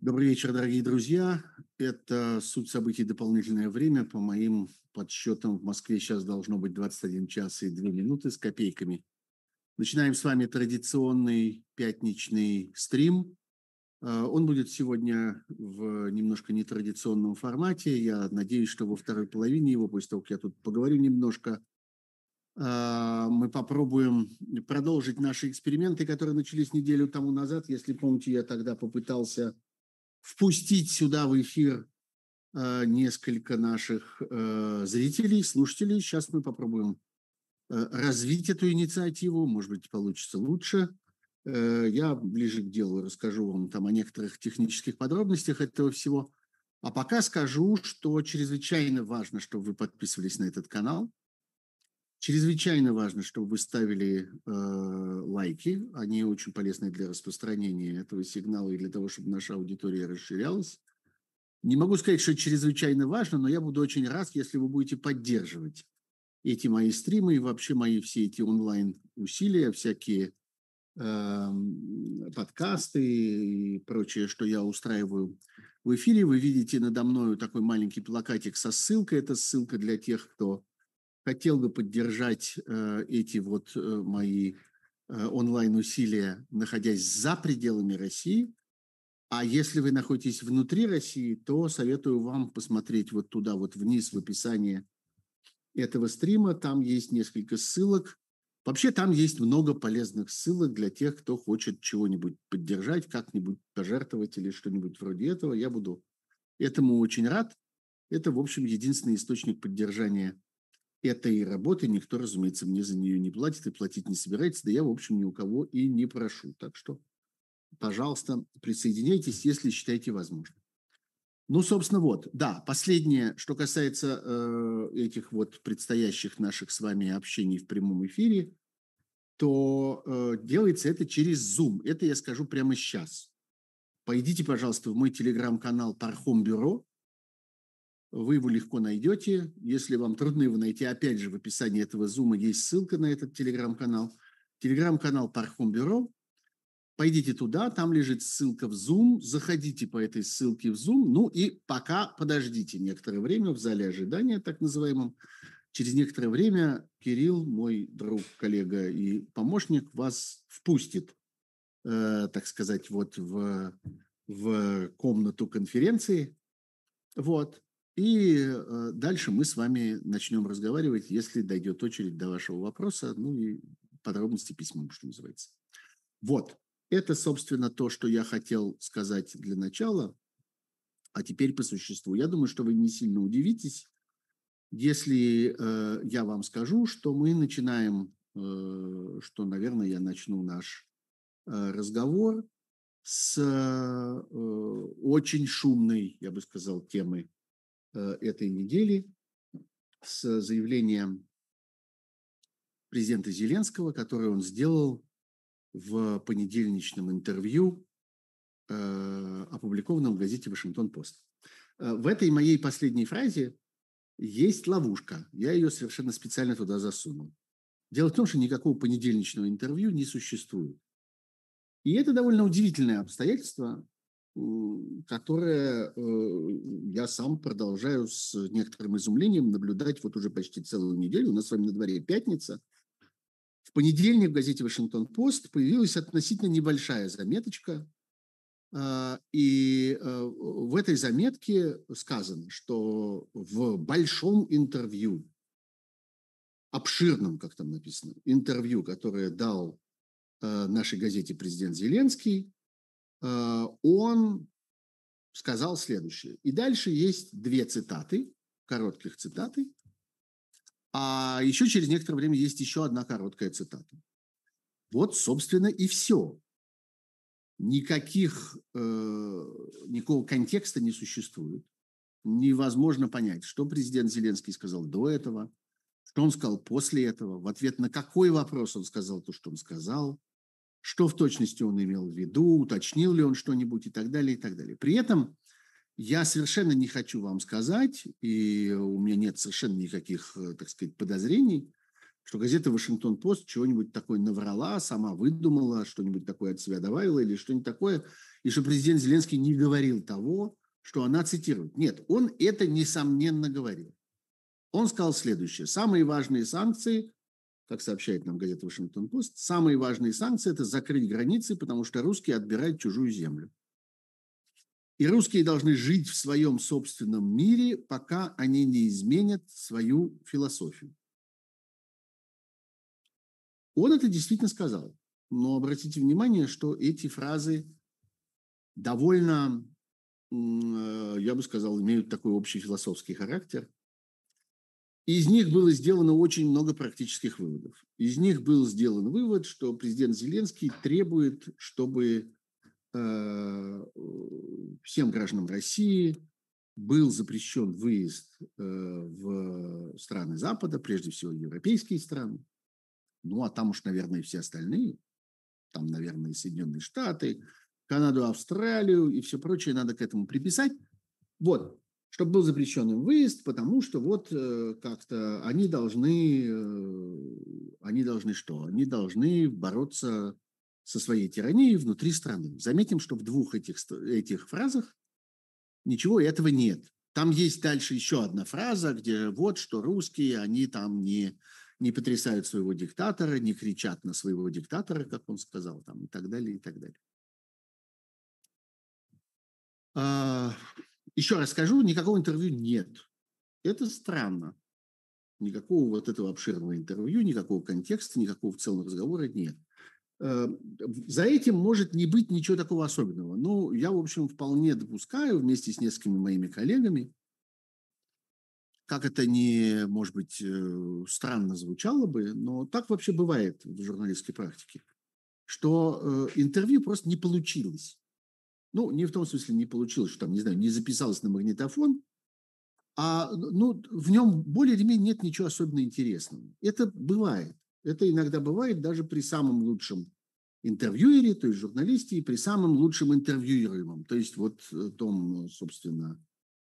Добрый вечер, дорогие друзья. Это «Суть событий. Дополнительное время». По моим подсчетам, в Москве сейчас должно быть 21 час и 2 минуты с копейками. Начинаем с вами традиционный пятничный стрим. А, он будет сегодня в немножко нетрадиционном формате. Я надеюсь, что во второй половине его, после того, как я тут поговорю немножко, мы попробуем продолжить наши эксперименты, которые начались неделю тому назад. Если помните, я тогда попытался впустить сюда в эфир э, несколько наших э, зрителей, слушателей. Сейчас мы попробуем развить эту инициативу, может быть, получится лучше. Э, я ближе к делу расскажу вам там о некоторых технических подробностях этого всего. А пока скажу, что чрезвычайно важно, чтобы вы подписывались на этот канал, Чрезвычайно важно, чтобы вы ставили э, лайки. Они очень полезны для распространения этого сигнала и для того, чтобы наша аудитория расширялась. Не могу сказать, что чрезвычайно важно, но я буду очень рад, если вы будете поддерживать эти мои стримы и вообще мои все эти онлайн-усилия, всякие э, подкасты и прочее, что я устраиваю в эфире. Вы видите надо мной такой маленький плакатик со ссылкой. Это ссылка для тех, кто хотел бы поддержать э, эти вот э, мои э, онлайн-усилия, находясь за пределами России. А если вы находитесь внутри России, то советую вам посмотреть вот туда, вот вниз в описании этого стрима. Там есть несколько ссылок. Вообще там есть много полезных ссылок для тех, кто хочет чего-нибудь поддержать, как-нибудь пожертвовать или что-нибудь вроде этого. Я буду этому очень рад. Это, в общем, единственный источник поддержания этой работы никто, разумеется, мне за нее не платит и платить не собирается, да я, в общем, ни у кого и не прошу. Так что, пожалуйста, присоединяйтесь, если считаете возможным. Ну, собственно, вот, да, последнее, что касается э, этих вот предстоящих наших с вами общений в прямом эфире, то э, делается это через Zoom. Это я скажу прямо сейчас. Пойдите, пожалуйста, в мой телеграм-канал Пархом Бюро, вы его легко найдете. Если вам трудно его найти, опять же, в описании этого зума есть ссылка на этот телеграм-канал. Телеграм-канал Пархом Бюро. Пойдите туда, там лежит ссылка в Zoom, заходите по этой ссылке в Zoom, ну и пока подождите некоторое время в зале ожидания, так называемом. Через некоторое время Кирилл, мой друг, коллега и помощник, вас впустит, э, так сказать, вот в, в комнату конференции. Вот. И э, дальше мы с вами начнем разговаривать, если дойдет очередь до вашего вопроса, ну и подробности письмом, что называется. Вот, это, собственно, то, что я хотел сказать для начала. А теперь по существу. Я думаю, что вы не сильно удивитесь, если э, я вам скажу, что мы начинаем, э, что, наверное, я начну наш э, разговор с э, очень шумной, я бы сказал, темы этой недели с заявлением президента Зеленского, которое он сделал в понедельничном интервью, э, опубликованном в газете «Вашингтон-Пост». Э, в этой моей последней фразе есть ловушка. Я ее совершенно специально туда засунул. Дело в том, что никакого понедельничного интервью не существует. И это довольно удивительное обстоятельство, которое э, я сам продолжаю с некоторым изумлением наблюдать вот уже почти целую неделю. У нас с вами на дворе пятница. В понедельник в газете «Вашингтон-Пост» появилась относительно небольшая заметочка, а, и э, в этой заметке сказано, что в большом интервью, обширном, как там написано, интервью, которое дал э, нашей газете президент Зеленский, он сказал следующее. И дальше есть две цитаты, коротких цитаты, а еще через некоторое время есть еще одна короткая цитата. Вот, собственно, и все. Никаких, э, никакого контекста не существует. Невозможно понять, что президент Зеленский сказал до этого, что он сказал после этого, в ответ на какой вопрос он сказал то, что он сказал – что в точности он имел в виду, уточнил ли он что-нибудь и так далее, и так далее. При этом я совершенно не хочу вам сказать, и у меня нет совершенно никаких, э, так сказать, подозрений, что газета «Вашингтон-Пост» чего-нибудь такое наврала, сама выдумала, что-нибудь такое от себя добавила или что-нибудь такое, и что президент Зеленский не говорил того, что она цитирует. Нет, он это несомненно говорил. Он сказал следующее. Самые важные санкции, как сообщает нам газета «Вашингтон-Пост», самые важные санкции – это закрыть границы, потому что русские отбирают чужую землю. И русские должны жить в своем собственном мире, пока они не изменят свою философию. Он это действительно сказал. Но обратите внимание, что эти фразы довольно, э, я бы сказал, имеют такой общий философский характер – из них было сделано очень много практических выводов. Из них был сделан вывод, что президент Зеленский требует, чтобы э, всем гражданам России был запрещен выезд э, в страны Запада, прежде всего европейские страны. Ну, а там уж, наверное, все остальные. Там, наверное, Соединенные Штаты, Канаду, Австралию и все прочее надо к этому приписать. Вот чтобы был запрещен им выезд, потому что вот э, как-то они должны, э, они должны что? Они должны бороться со своей тиранией внутри страны. Заметим, что в двух этих, этих фразах ничего этого нет. Там есть дальше еще одна фраза, где вот что русские, они там не, не потрясают своего диктатора, не кричат на своего диктатора, как он сказал, там, и так далее, и так далее. Еще раз скажу, никакого интервью нет. Это странно. Никакого вот этого обширного интервью, никакого контекста, никакого в целом разговора нет. Э, за этим может не быть ничего такого особенного. Но я, в общем, вполне допускаю вместе с несколькими моими коллегами, как это не, может быть, э, странно звучало бы, но так вообще бывает в журналистской практике, что э, интервью просто не получилось. Ну, не в том смысле не получилось, что там, не знаю, не записалось на магнитофон, а ну, в нем более или менее нет ничего особенно интересного. Это бывает. Это иногда бывает даже при самом лучшем интервьюере, то есть журналисте, и при самом лучшем интервьюируемом, то есть вот э, том, собственно,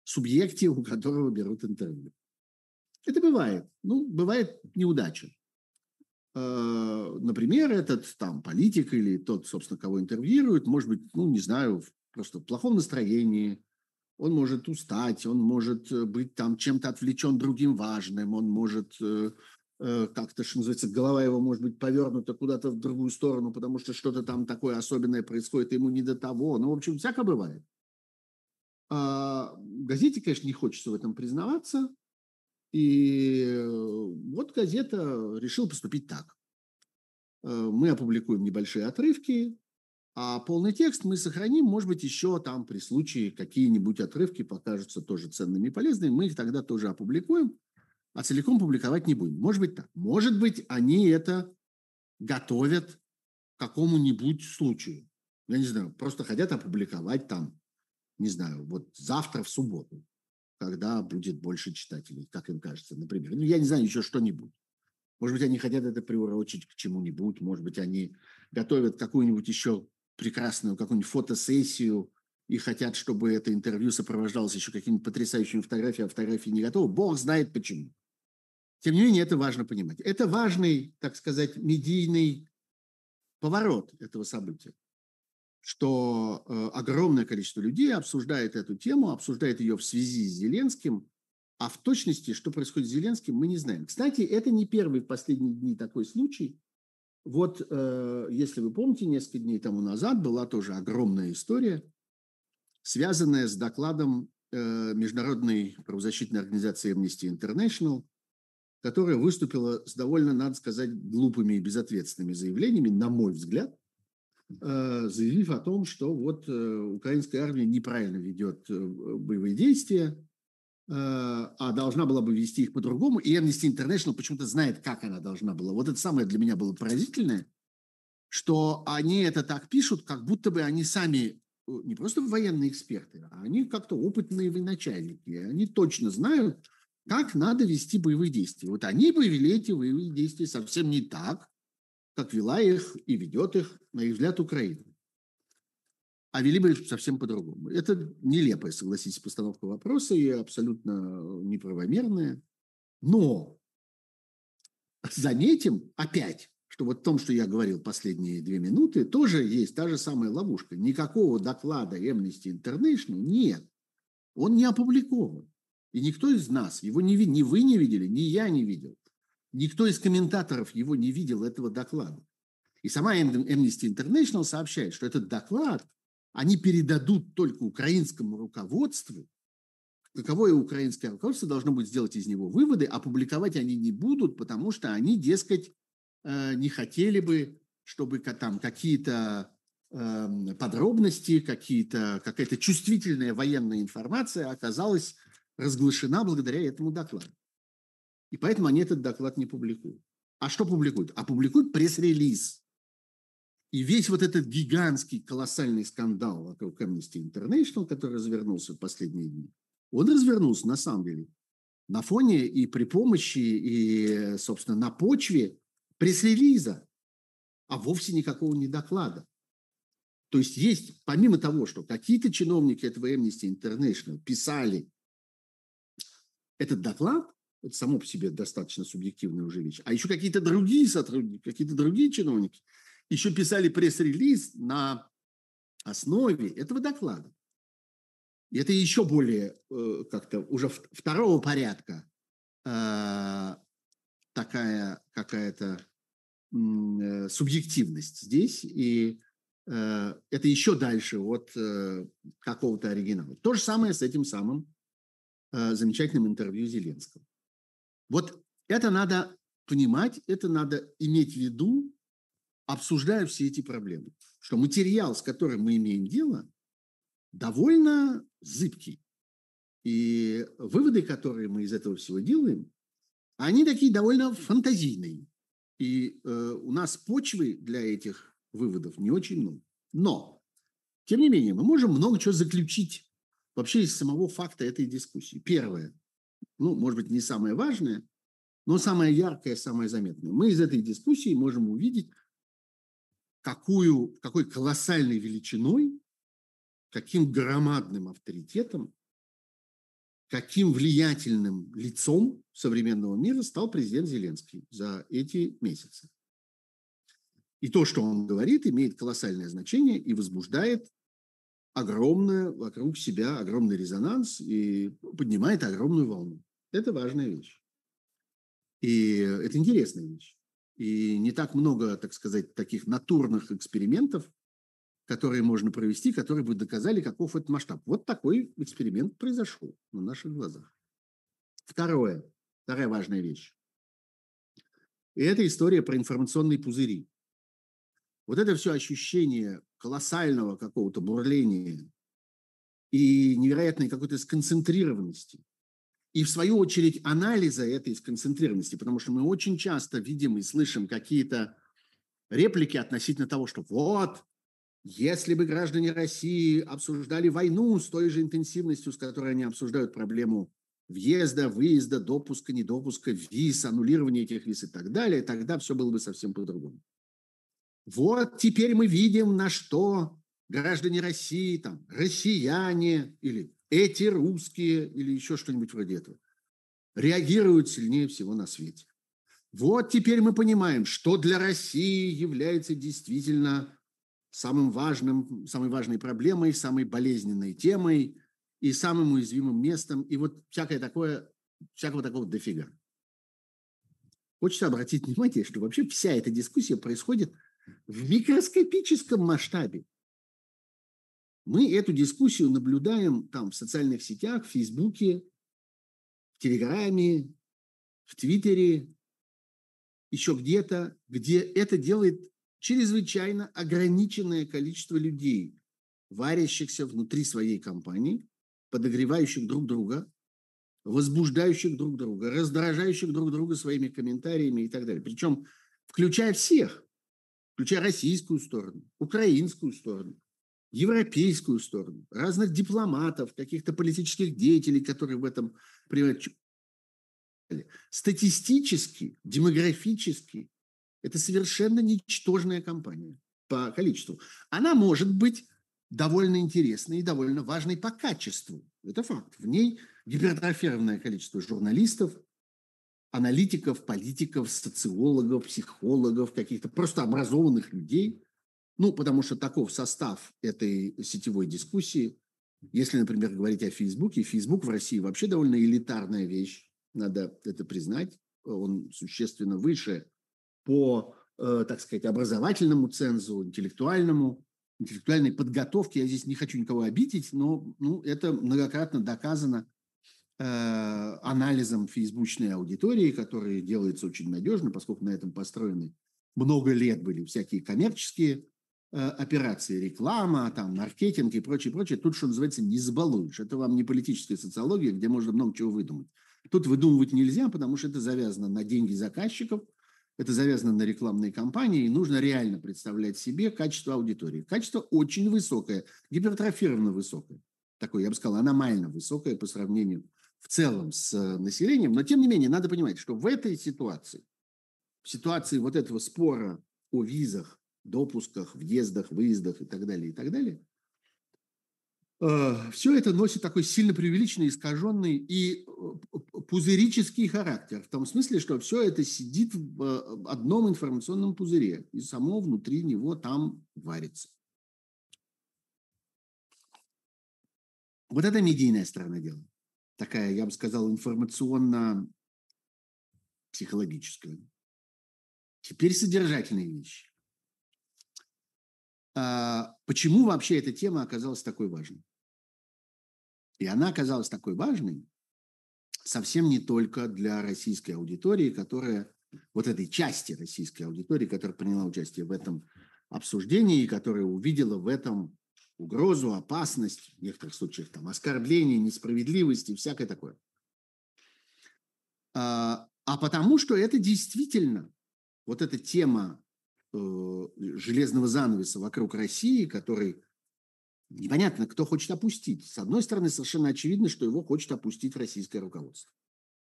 субъекте, у которого берут интервью. Это бывает. Ну, бывает неудача. Э, например, этот там политик или тот, собственно, кого интервьюируют, может быть, ну, не знаю, просто в плохом настроении, он может устать, он может э, быть там чем-то отвлечен другим важным, он может э, как-то, что называется, голова его может быть повернута куда-то в другую сторону, потому что что-то там такое особенное происходит, ему не до того. Ну, в общем, всякое бывает. А газете, конечно, не хочется в этом признаваться, и э, вот газета решила поступить так. Э, мы опубликуем небольшие отрывки, а полный текст мы сохраним, может быть, еще там при случае какие-нибудь отрывки покажутся тоже ценными и полезными, мы их тогда тоже опубликуем, а целиком публиковать не будем. Может быть так. Может быть, они это готовят к какому-нибудь случаю. Я не знаю, просто хотят опубликовать там, не знаю, вот завтра в субботу когда будет больше читателей, как им кажется, например. Ну, я не знаю, еще что-нибудь. Может быть, они хотят это приурочить к чему-нибудь, может быть, они готовят какую-нибудь еще прекрасную какую-нибудь фотосессию и хотят, чтобы это интервью сопровождалось еще какими-то потрясающими фотографиями, а фотографии не готовы. Бог знает почему. Тем не менее, это важно понимать. Это важный, так сказать, медийный поворот этого события что э, огромное количество людей обсуждает эту тему, обсуждает ее в связи с Зеленским, а в точности, что происходит с Зеленским, мы не знаем. Кстати, это не первый в последние дни такой случай. Вот, э, если вы помните, несколько дней тому назад была тоже огромная история, связанная с докладом э, Международной правозащитной организации Amnesty International, которая выступила с довольно, надо сказать, глупыми и безответственными заявлениями, на мой взгляд, заявив о том, что вот э, украинская армия неправильно ведет э, боевые действия, а должна была бы вести их по-другому. И Amnesty International почему-то знает, как она должна была. Вот это самое для меня было поразительное, что они это так пишут, как будто бы они сами не просто военные эксперты, а они как-то опытные военачальники. Они точно знают, как надо вести боевые действия. Вот они бы вели эти боевые действия совсем не так, как вела их и ведет их, на их взгляд, Украина. А вели бы совсем по-другому. Это нелепая, согласитесь, постановка вопроса и абсолютно неправомерная. Но заметим опять, что вот в том, что я говорил последние две минуты, тоже есть та же самая ловушка. Никакого доклада Amnesty International нет. Он не опубликован. И никто из нас его не ни вы не видели, ни я не видел. Никто из комментаторов его не видел, этого доклада. И сама Amnesty International сообщает, что этот доклад они передадут только украинскому руководству, каковое украинское руководство должно будет сделать из него выводы, а публиковать они не будут, потому что они, дескать, э, не хотели бы, чтобы там какие-то эм, подробности, какие-то, какая-то чувствительная военная информация оказалась разглашена благодаря этому докладу. И поэтому они этот доклад не публикуют. А что публикуют? А публикуют пресс-релиз. И весь вот этот гигантский, колоссальный скандал вокруг Amnesty International, который развернулся в последние дни, он развернулся на самом деле на фоне и при помощи, и, собственно, на почве пресс-релиза, а вовсе никакого не доклада. То есть есть, помимо того, что какие-то чиновники этого Amnesty International писали этот доклад, это само по себе достаточно субъективная уже вещь, а еще какие-то другие сотрудники, какие-то другие чиновники еще писали пресс-релиз на основе этого доклада. И это еще более э, как-то уже второго порядка э, такая какая-то э, субъективность здесь. И это еще дальше от какого-то оригинала. То же самое с этим самым замечательным интервью Зеленского. Вот это надо понимать, это надо иметь в виду, обсуждая все эти проблемы. Что материал, с которым мы имеем дело, довольно зыбкий. И выводы, которые мы из этого всего делаем, они такие довольно фантазийные. И э, у нас почвы для этих выводов не очень много. Но, тем не менее, мы можем много чего заключить вообще из самого факта этой дискуссии. Первое, ну, может быть, не самое важное, но самое яркое, самое заметное. Мы из этой дискуссии можем увидеть, какую, какой колоссальной величиной каким громадным авторитетом, каким влиятельным лицом современного мира стал президент Зеленский за эти месяцы. И то, что он говорит, имеет колоссальное значение и возбуждает огромное вокруг себя огромный резонанс и поднимает огромную волну. Это важная вещь. И это интересная вещь. И не так много, так сказать, таких натурных экспериментов которые можно провести, которые бы доказали, каков этот масштаб. Вот такой эксперимент произошел на наших глазах. Второе, вторая важная вещь. И это история про информационные пузыри. Вот это все ощущение колоссального какого-то бурления и невероятной какой-то сконцентрированности. И в свою очередь анализа этой сконцентрированности, потому что мы очень часто видим и слышим какие-то реплики относительно того, что вот, если бы граждане России обсуждали войну с той же интенсивностью, с которой они обсуждают проблему въезда, выезда, допуска, недопуска, виз, аннулирования этих виз и так далее, тогда все было бы совсем по-другому. Вот теперь мы видим, на что граждане России, там, россияне или эти русские или еще что-нибудь вроде этого реагируют сильнее всего на свете. Вот теперь мы понимаем, что для России является действительно самым важным, самой важной проблемой, самой болезненной темой и самым уязвимым местом. И вот всякое такое, всякого такого дофига. Хочется обратить внимание, что вообще вся эта дискуссия происходит в микроскопическом масштабе. Мы эту дискуссию наблюдаем там в социальных сетях, в Фейсбуке, в Телеграме, в Твиттере, еще где-то, где это делает чрезвычайно ограниченное количество людей, варящихся внутри своей компании, подогревающих друг друга, возбуждающих друг друга, раздражающих друг друга своими комментариями и так далее. Причем включая всех, включая российскую сторону, украинскую сторону, европейскую сторону, разных дипломатов, каких-то политических деятелей, которые в этом принимают. Статистически, демографически это совершенно ничтожная компания по количеству. Она может быть довольно интересной и довольно важной по качеству. Это факт. В ней гипертрофированное количество журналистов, аналитиков, политиков, социологов, психологов, каких-то просто образованных людей. Ну, потому что таков состав этой сетевой дискуссии. Если, например, говорить о Фейсбуке, Фейсбук в России вообще довольно элитарная вещь, надо это признать. Он существенно выше по, э, так сказать, образовательному цензу, интеллектуальному, интеллектуальной подготовке. Я здесь не хочу никого обидеть, но ну, это многократно доказано Э, анализом фейсбучной аудитории, который делается очень надежно, поскольку на этом построены много лет были всякие коммерческие операции, реклама, там, маркетинг и прочее, прочее. Тут, что называется, не забалуешь. Это вам не политическая социология, где можно много чего выдумать. Тут выдумывать нельзя, потому что это завязано на деньги заказчиков, это завязано на рекламные кампании, и нужно реально представлять себе качество аудитории. Качество очень высокое, гипертрофированно высокое. Такое, я бы сказал, аномально высокое по сравнению в целом с э, населением, но тем не менее надо понимать, что в этой ситуации, в ситуации вот этого спора о визах, допусках, въездах, выездах и так далее, и так далее, э, все это носит такой сильно преувеличенный, искаженный и э, пузырический характер, в том смысле, что все это сидит в одном информационном пузыре, и само внутри него там варится. Вот это медийная сторона дела такая, я бы сказал, информационно-психологическая. Теперь содержательные вещи. А почему вообще эта тема оказалась такой важной? И она оказалась такой важной совсем не только для российской аудитории, которая, вот этой части российской аудитории, которая приняла участие в этом обсуждении которая увидела в этом угрозу, опасность, в некоторых случаях там оскорбление, несправедливость и всякое такое. А, а потому что это действительно вот эта тема железного занавеса вокруг России, который непонятно, кто хочет опустить. С одной стороны, совершенно очевидно, что его хочет опустить российское руководство.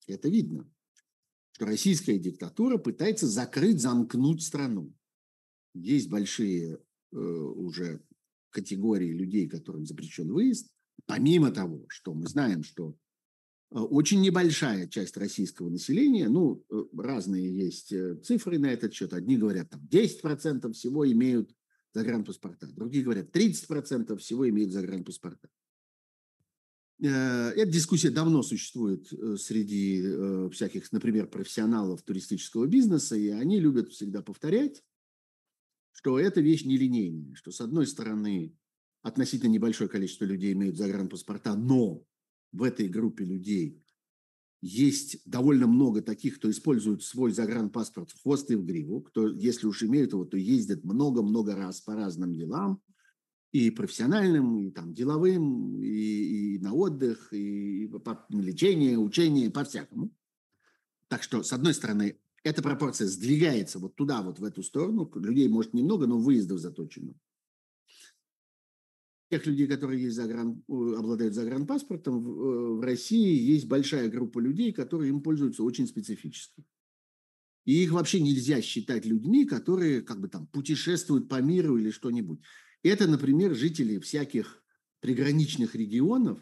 Это видно, что российская диктатура пытается закрыть, замкнуть страну. Есть большие э, уже категории людей, которым запрещен выезд, помимо того, что мы знаем, что э, очень небольшая часть российского населения, ну, э, разные есть э, цифры на этот счет. Одни говорят, там 10% всего имеют загранпаспорта, другие говорят, 30% всего имеют загранпаспорта. Эта дискуссия давно существует среди всяких, например, профессионалов туристического бизнеса, и они любят всегда повторять, что эта вещь нелинейная, что с одной стороны относительно небольшое количество людей имеют загранпаспорта, но в этой группе людей есть довольно много таких, кто использует свой загранпаспорт в хвост и в гриву, кто, если уж имеют его, то ездят много-много раз по разным делам, и профессиональным, и там деловым, и, и на отдых, и по лечение, учение, по-всякому. Так что, с одной стороны, эта пропорция сдвигается вот туда, вот в эту сторону. Людей, может, немного, но выездов заточено. Тех людей, которые есть загран, обладают загранпаспортом, в, э, в России есть большая группа людей, которые им пользуются очень специфически. И их вообще нельзя считать людьми, которые как бы там путешествуют по миру или что-нибудь. Это, например, жители всяких приграничных регионов,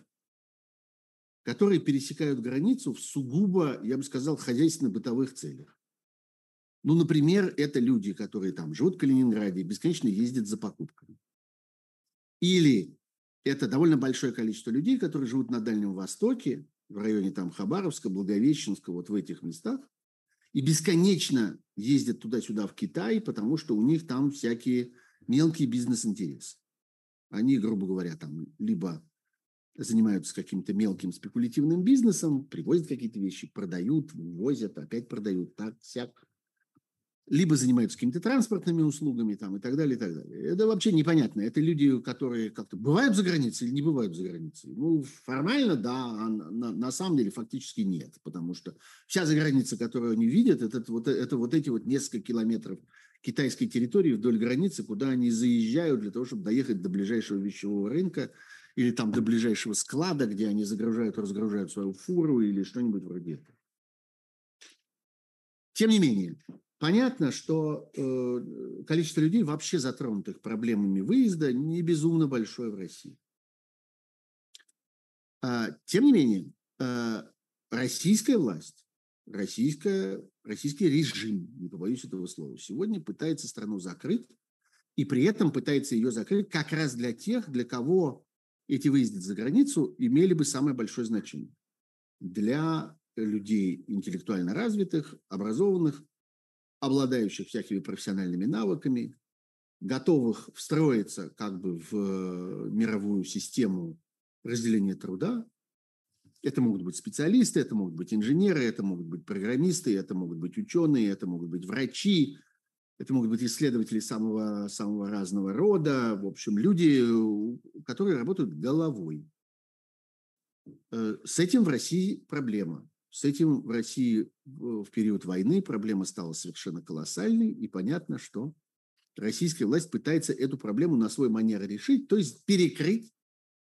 которые пересекают границу в сугубо, я бы сказал, хозяйственно-бытовых целях. Ну, например, это люди, которые там живут в Калининграде, бесконечно ездят за покупками. Или это довольно большое количество людей, которые живут на Дальнем Востоке, в районе там Хабаровска, Благовещенска, вот в этих местах, и бесконечно ездят туда-сюда в Китай, потому что у них там всякие мелкие бизнес-интересы. Они, грубо говоря, там либо занимаются каким-то мелким спекулятивным бизнесом, привозят какие-то вещи, продают, возят, опять продают, так, всяк либо занимаются какими-то транспортными услугами там, и так далее, и так далее. Это вообще непонятно. Это люди, которые как-то бывают за границей или не бывают за границей. Ну, формально, да, а на, на самом деле фактически нет, потому что вся заграница, которую они видят, это вот, это вот эти вот несколько километров китайской территории вдоль границы, куда они заезжают для того, чтобы доехать до ближайшего вещевого рынка или там до ближайшего склада, где они загружают, разгружают свою фуру или что-нибудь вроде этого. Тем не менее, Понятно, что э, количество людей, вообще затронутых проблемами выезда, не безумно большое в России. А, тем не менее, э, российская власть российская, российский режим, не побоюсь этого слова, сегодня пытается страну закрыть, и при этом пытается ее закрыть как раз для тех, для кого эти выезды за границу имели бы самое большое значение. Для людей интеллектуально развитых, образованных, обладающих всякими профессиональными навыками, готовых встроиться как бы в э, мировую систему разделения труда. Это могут быть специалисты, это могут быть инженеры, это могут быть программисты, это могут быть ученые, это могут быть врачи, это могут быть исследователи самого, самого разного рода, в общем, люди, которые работают головой. Э, с этим в России проблема. С этим в России в период войны проблема стала совершенно колоссальной, и понятно, что российская власть пытается эту проблему на свой манер решить, то есть перекрыть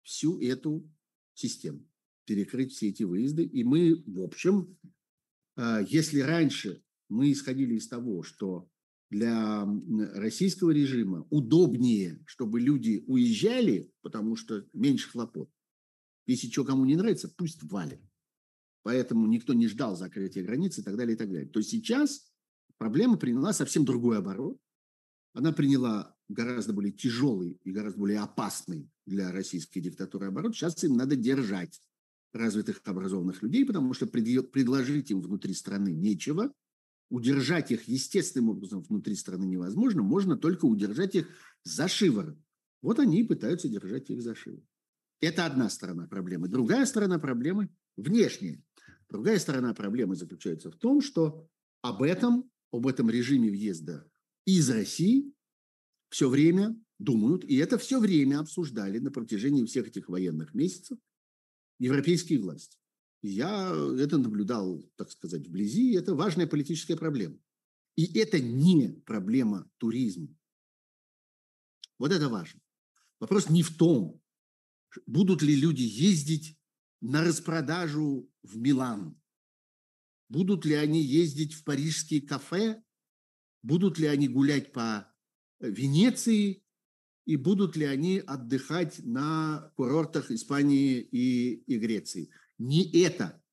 всю эту систему, перекрыть все эти выезды. И мы, в общем, э, если раньше мы исходили из того, что для российского режима удобнее, чтобы люди уезжали, потому что меньше хлопот. Если что кому не нравится, пусть валят поэтому никто не ждал закрытия границ и так далее, и так далее. То сейчас проблема приняла совсем другой оборот. Она приняла гораздо более тяжелый и гораздо более опасный для российской диктатуры оборот. Сейчас им надо держать развитых образованных людей, потому что предложить им внутри страны нечего, удержать их естественным образом внутри страны невозможно, можно только удержать их за шиворот. Вот они и пытаются держать их за шиворот. Это одна сторона проблемы. Другая сторона проблемы внешняя. Другая сторона проблемы заключается в том, что об этом, об этом режиме въезда из России все время думают, и это все время обсуждали на протяжении всех этих военных месяцев европейские власти. Я это наблюдал, так сказать, вблизи, это важная политическая проблема. И это не проблема туризма. Вот это важно. Вопрос не в том, будут ли люди ездить на распродажу в Милан? Будут ли они ездить в парижские кафе? Будут ли они гулять по э, Венеции? И будут ли они отдыхать на курортах Испании и, и Греции? Не это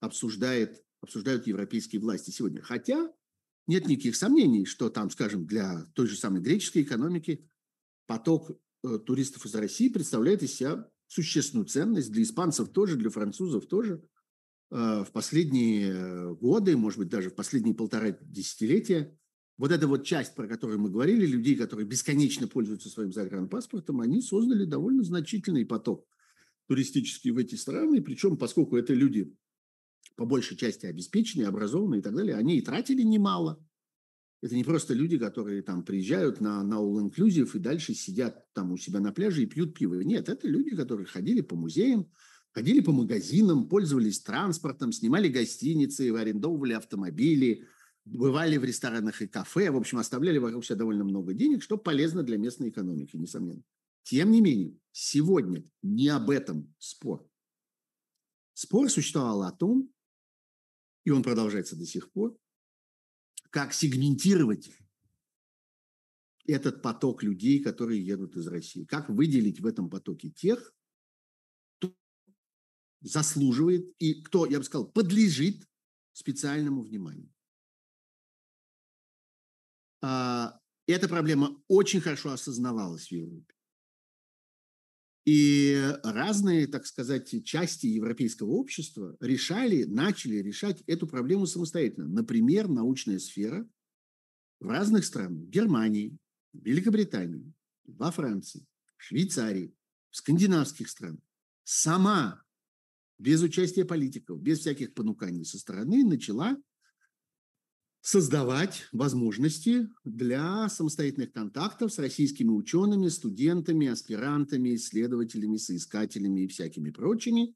обсуждает, обсуждают европейские власти сегодня. Хотя нет никаких сомнений, что там, скажем, для той же самой греческой экономики поток э, туристов из России представляет из себя существенную ценность, для испанцев тоже, для французов тоже. А, в последние годы, может быть, даже в последние полтора десятилетия, вот эта вот часть, про которую мы говорили, людей, которые бесконечно пользуются своим загранпаспортом, они создали довольно значительный поток туристический в эти страны, причем поскольку это люди по большей части обеспеченные, образованные и так далее, они и тратили немало, это не просто люди, которые там приезжают на, на all-inclusive и дальше сидят там у себя на пляже и пьют пиво. Нет, это люди, которые ходили по музеям, ходили по магазинам, пользовались транспортом, снимали гостиницы, арендовывали автомобили, бывали в ресторанах и кафе, в общем, оставляли вокруг себя довольно много денег, что полезно для местной экономики, несомненно. Тем не менее, сегодня не об этом спор. Спор существовал о том, и он продолжается до сих пор, как сегментировать этот поток людей, которые едут из России. Как выделить в этом потоке тех, кто заслуживает и кто, я бы сказал, подлежит специальному вниманию. А, эта проблема очень хорошо осознавалась в Европе. И разные, так сказать, части европейского общества решали, начали решать эту проблему самостоятельно. Например, научная сфера в разных странах, в Германии, в Великобритании, во Франции, в Швейцарии, в скандинавских странах, сама, без участия политиков, без всяких понуканий со стороны, начала создавать возможности для самостоятельных контактов с российскими учеными, студентами, аспирантами, исследователями, соискателями и всякими прочими,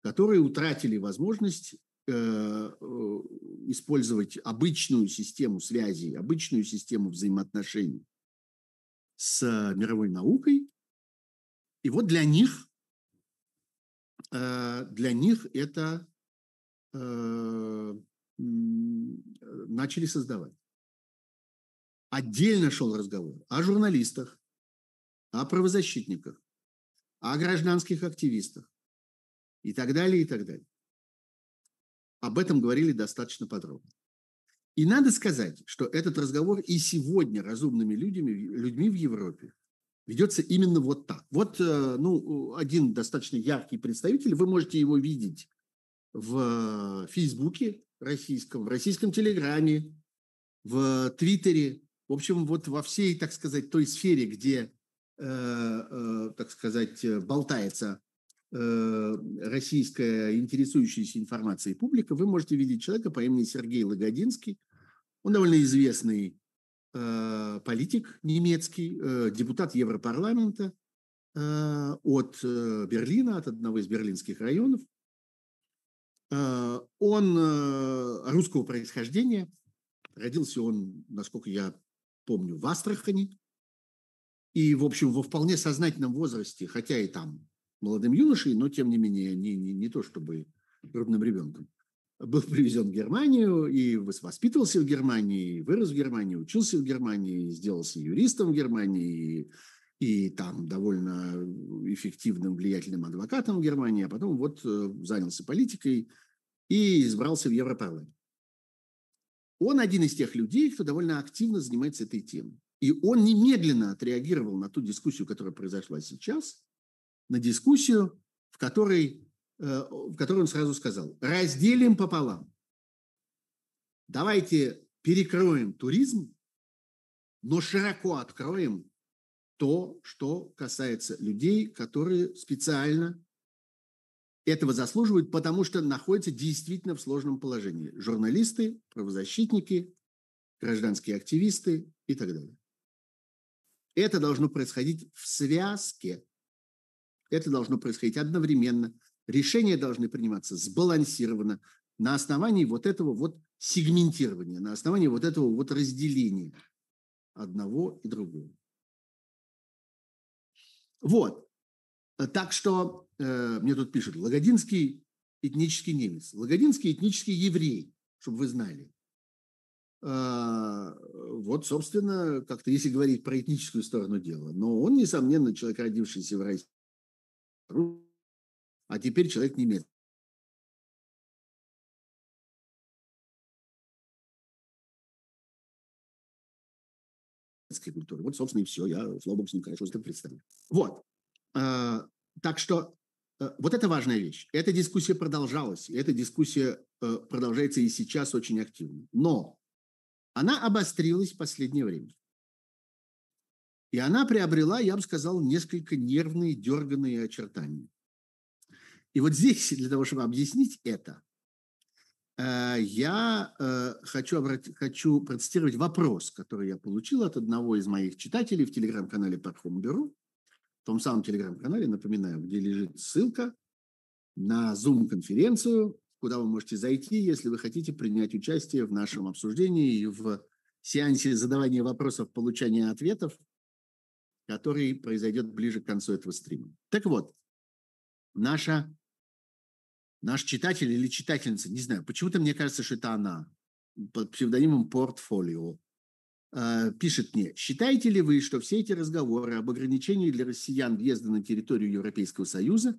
которые утратили возможность э, э, использовать обычную систему связи, обычную систему взаимоотношений с мировой наукой. И вот для них, э, для них это начали создавать. Отдельно шел разговор о журналистах, о правозащитниках, о гражданских активистах и так далее, и так далее. об этом говорили достаточно подробно. И надо сказать, что этот разговор и сегодня разумными людьми, людьми в Европе ведется именно вот так. Вот э, ну, один достаточно яркий представитель, вы можете его видеть в Фейсбуке российском, в российском Телеграме, в Твиттере, в общем, вот во всей, так сказать, той сфере, где, э, э, так сказать, болтается э, российская интересующаяся информацией публика, вы можете видеть человека по имени Сергей Лагодинский. Он довольно известный Э, политик немецкий, э, депутат Европарламента э, от Берлина, от одного из берлинских районов. Он русского происхождения. Родился он, насколько я помню, в Астрахани. И, в общем, во вполне сознательном возрасте, хотя и там молодым юношей, но, тем не менее, не, не, не то чтобы крупным ребенком – был привезен в Германию и воспитывался в Германии, вырос в Германии, учился в Германии, сделался юристом в Германии и, там довольно эффективным, влиятельным адвокатом в Германии, а потом вот э, занялся политикой и избрался в Европарламент. Он один из тех людей, кто довольно активно занимается этой темой. И он немедленно отреагировал на ту дискуссию, которая произошла сейчас, на дискуссию, в которой Э, в которой он сразу сказал, разделим пополам. Давайте перекроем туризм, но широко откроем то, что касается людей, которые специально этого заслуживают, потому что находятся действительно в сложном положении. Журналисты, правозащитники, гражданские активисты и так далее. Это должно происходить в связке. Это должно происходить одновременно решения должны приниматься сбалансированно на основании вот этого вот сегментирования, на основании вот этого вот разделения одного и другого. Вот. Так что э, мне тут пишут, Лагодинский этнический немец, Лагодинский этнический еврей, чтобы вы знали. Э, вот, собственно, как-то если говорить про этническую сторону дела. Но он, несомненно, человек, родившийся в России, а теперь человек немецкий. Культуры. Вот, собственно, и все. Я, слава богу, с ним хорошо это представлю. Вот. А, так что э, вот это важная вещь. Эта дискуссия продолжалась. И эта дискуссия э, продолжается и сейчас очень активно. Но она обострилась в последнее время. И она приобрела, я бы сказал, несколько нервные, дерганные очертания. И вот здесь, для того, чтобы объяснить это, я э, хочу, обратить, хочу процитировать вопрос, который я получил от одного из моих читателей в телеграм-канале Пархом в том самом телеграм-канале, напоминаю, где лежит ссылка на Zoom-конференцию, куда вы можете зайти, если вы хотите принять участие в нашем обсуждении и в сеансе задавания вопросов, получания ответов, который произойдет ближе к концу этого стрима. Так вот, наша наш читатель или читательница, не знаю, почему-то мне кажется, что это она, под псевдонимом «Портфолио», э, пишет мне, считаете ли вы, что все эти разговоры об ограничении для россиян въезда на территорию Европейского Союза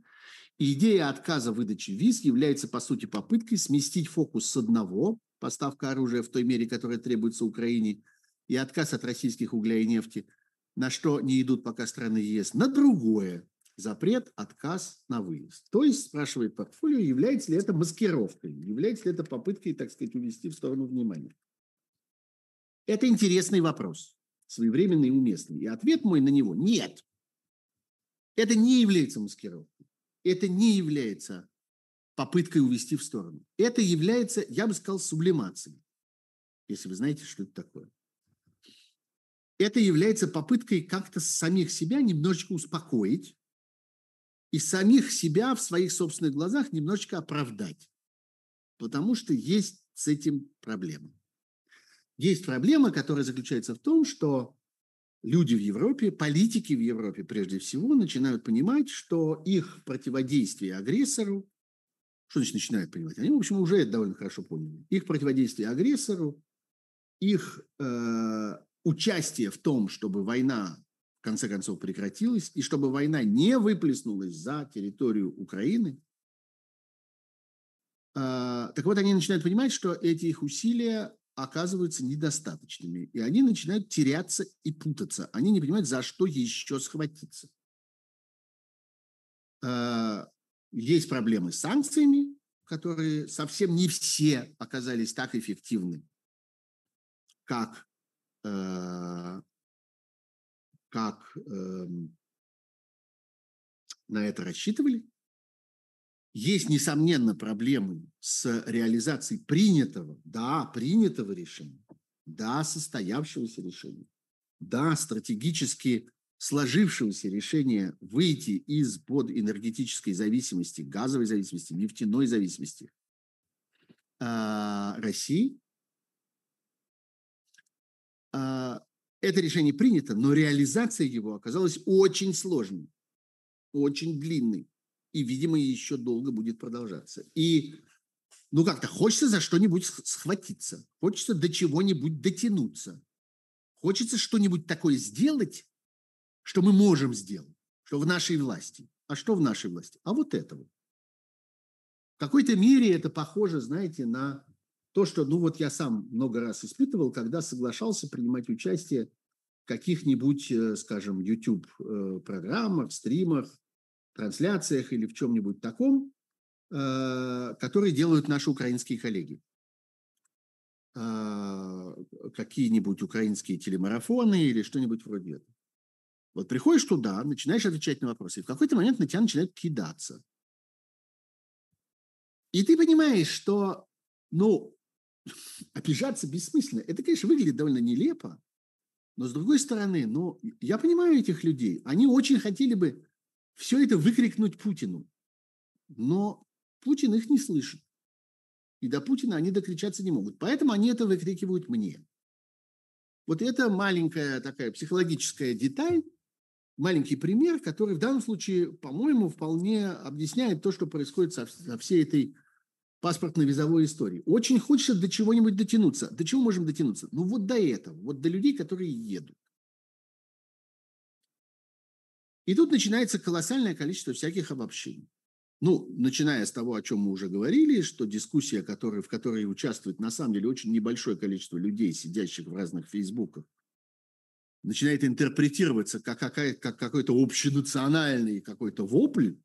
и идея отказа выдачи виз является, по сути, попыткой сместить фокус с одного, поставка оружия в той мере, которая требуется Украине, и отказ от российских угля и нефти, на что не идут пока страны ЕС, на другое, запрет, отказ на выезд. То есть, спрашивает портфолио, является ли это маскировкой, является ли это попыткой, так сказать, увести в сторону внимания. Это интересный вопрос, своевременный и уместный. И ответ мой на него – нет. Это не является маскировкой. Это не является попыткой увести в сторону. Это является, я бы сказал, сублимацией, если вы знаете, что это такое. Это является попыткой как-то самих себя немножечко успокоить, и самих себя в своих собственных глазах немножечко оправдать. Потому что есть с этим проблема. Есть проблема, которая заключается в том, что люди в Европе, политики в Европе прежде всего, начинают понимать, что их противодействие агрессору, что значит начинают понимать? Они, в общем, уже это довольно хорошо поняли. Их противодействие агрессору, их э, участие в том, чтобы война конце концов прекратилась, и чтобы война не выплеснулась за территорию Украины, А, так вот, они начинают понимать, что эти их усилия оказываются недостаточными, и они начинают теряться и путаться. Они не понимают, за что еще схватиться. А, есть проблемы с санкциями, которые совсем не все оказались так эффективны, как, э, как э, на это рассчитывали. Есть, несомненно, проблемы с реализацией принятого, да, принятого решения, да, состоявшегося решения, да, стратегически сложившегося решения выйти из-под энергетической зависимости, газовой зависимости, нефтяной зависимости э, России. Э, это решение принято, но реализация его оказалась очень сложной, очень длинной и, видимо, еще долго будет продолжаться. И, ну, как-то хочется за что-нибудь схватиться, хочется до чего-нибудь дотянуться, хочется что-нибудь такое сделать, что мы можем сделать, что в нашей власти. А что в нашей власти? А вот этого. В какой-то мере это похоже, знаете, на то, что, ну вот я сам много раз испытывал, когда соглашался принимать участие в каких-нибудь, э, скажем, YouTube-программах, э, стримах, трансляциях или в чем-нибудь таком, э, которые делают наши украинские коллеги. Э, какие-нибудь украинские телемарафоны или что-нибудь вроде этого. Вот приходишь туда, начинаешь отвечать на вопросы, и в какой-то момент на тебя начинают кидаться. И ты понимаешь, что, ну, обижаться бессмысленно. Это, конечно, выглядит довольно нелепо, но с другой стороны, ну, я понимаю этих людей. Они очень хотели бы все это выкрикнуть Путину. Но Путин их не слышит. И до Путина они докричаться не могут. Поэтому они это выкрикивают мне. Вот это маленькая такая психологическая деталь, маленький пример, который в данном случае, по-моему, вполне объясняет то, что происходит со, со всей этой паспортно-визовой истории. Очень хочется до чего-нибудь дотянуться. До чего можем дотянуться? Ну вот до этого, вот до людей, которые едут. И тут начинается колоссальное количество всяких обобщений. Ну, начиная с того, о чем мы уже говорили, что дискуссия, которая, в которой участвует на самом деле очень небольшое количество людей, сидящих в разных фейсбуках, начинает интерпретироваться как, какая, как какой-то общенациональный какой-то вопль,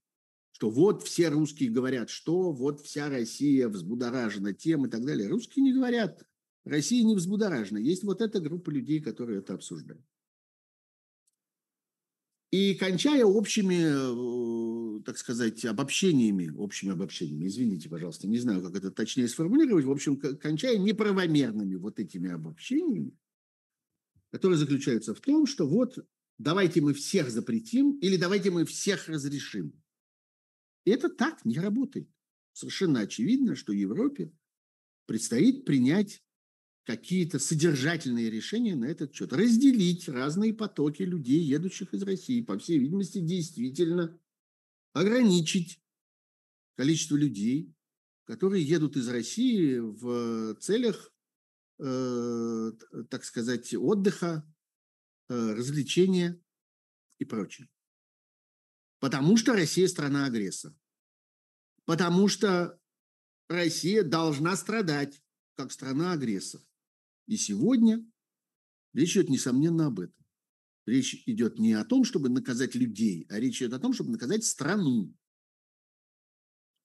что вот все русские говорят, что вот вся Россия взбудоражена тем и так далее. Русские не говорят, Россия не взбудоражена. Есть вот эта группа людей, которые это обсуждают. И кончая общими, э, так сказать, обобщениями, общими обобщениями, извините, пожалуйста, не знаю, как это точнее сформулировать, в общем, кончая неправомерными вот этими обобщениями, которые заключаются в том, что вот давайте мы всех запретим или давайте мы всех разрешим. И это так не работает. Совершенно очевидно, что Европе предстоит принять какие-то содержательные решения на этот счет. Разделить разные потоки людей, едущих из России. По всей видимости, действительно ограничить количество людей, которые едут из России в целях, э, так сказать, отдыха, э, развлечения и прочее. Потому что Россия страна-агрессор. Потому что Россия должна страдать как страна-агрессор. И сегодня речь идет, несомненно, об этом. Речь идет не о том, чтобы наказать людей, а речь идет о том, чтобы наказать страну.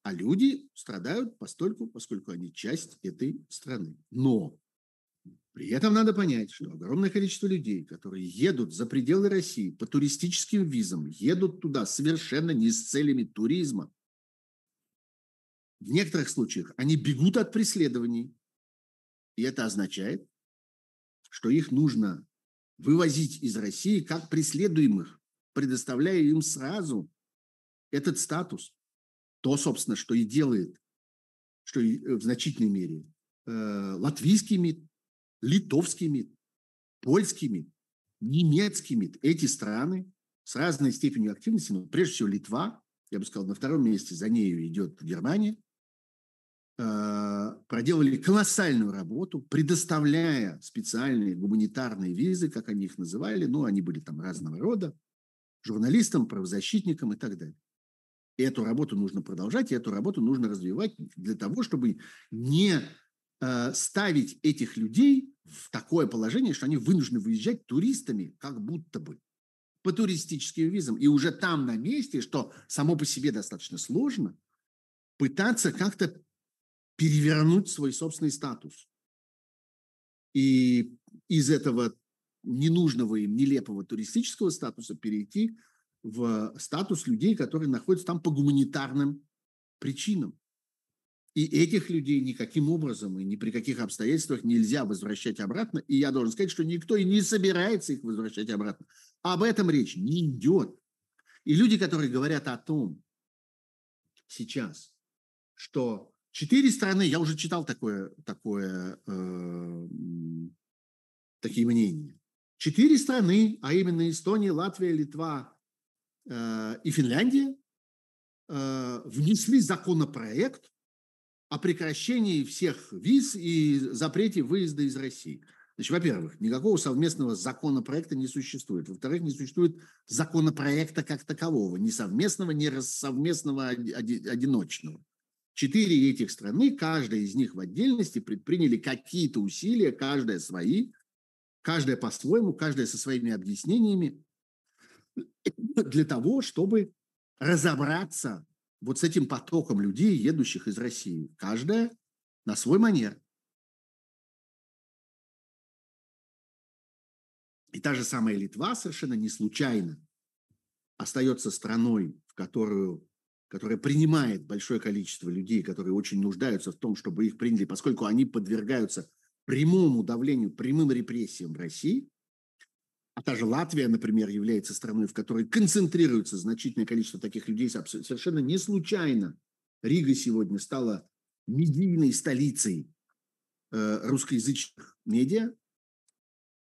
А люди страдают постольку, поскольку они часть этой страны. Но при этом надо понять, что огромное количество людей, которые едут за пределы России по туристическим визам, едут туда совершенно не с целями туризма. В некоторых случаях они бегут от преследований. И это означает, что их нужно вывозить из России как преследуемых, предоставляя им сразу этот статус. То, собственно, что и делает, что и э, в значительной мере э, латвийский МИД, МИД, немецкий МИД. Эти страны с разной степенью активности, но прежде всего Литва, я бы сказал, на втором месте за нею идет Германия, Э, проделали колоссальную работу, предоставляя специальные гуманитарные визы, как они их называли, ну, они были там разного рода, журналистам, правозащитникам и так далее. эту работу нужно продолжать, и эту работу нужно развивать для того, чтобы не э, ставить этих людей в такое положение, что они вынуждены выезжать туристами, как будто бы по туристическим визам. И уже там на месте, что само по себе достаточно сложно, пытаться как-то перевернуть свой собственный статус. И из этого ненужного им, нелепого туристического статуса перейти в статус людей, которые находятся там по гуманитарным причинам. И этих людей никаким образом и ни при каких обстоятельствах нельзя возвращать обратно. И я должен сказать, что никто и не собирается их возвращать обратно. Об этом речь не идет. И люди, которые говорят о том сейчас, что четыре страны, я уже читал такое, такое, э, такие мнения, четыре страны, а именно Эстония, Латвия, Литва э, и Финляндия, э, внесли законопроект о прекращении всех виз и запрете выезда из России. Значит, во-первых, никакого совместного законопроекта не существует. Во-вторых, не существует законопроекта как такового, ни совместного, ни совместного одиночного. Четыре этих страны, каждая из них в отдельности предприняли какие-то усилия, каждая свои, каждая по-своему, каждая со своими объяснениями, для того, чтобы разобраться вот с этим потоком людей, едущих из России. Каждая на свой манер. И та же самая Литва совершенно не случайно остается страной, в которую которая принимает большое количество людей, которые очень нуждаются в том, чтобы их приняли, поскольку они подвергаются прямому давлению, прямым репрессиям в России. А та же Латвия, например, является страной, в которой концентрируется значительное количество таких людей. Совершенно не случайно Рига сегодня стала медийной столицей э, русскоязычных медиа.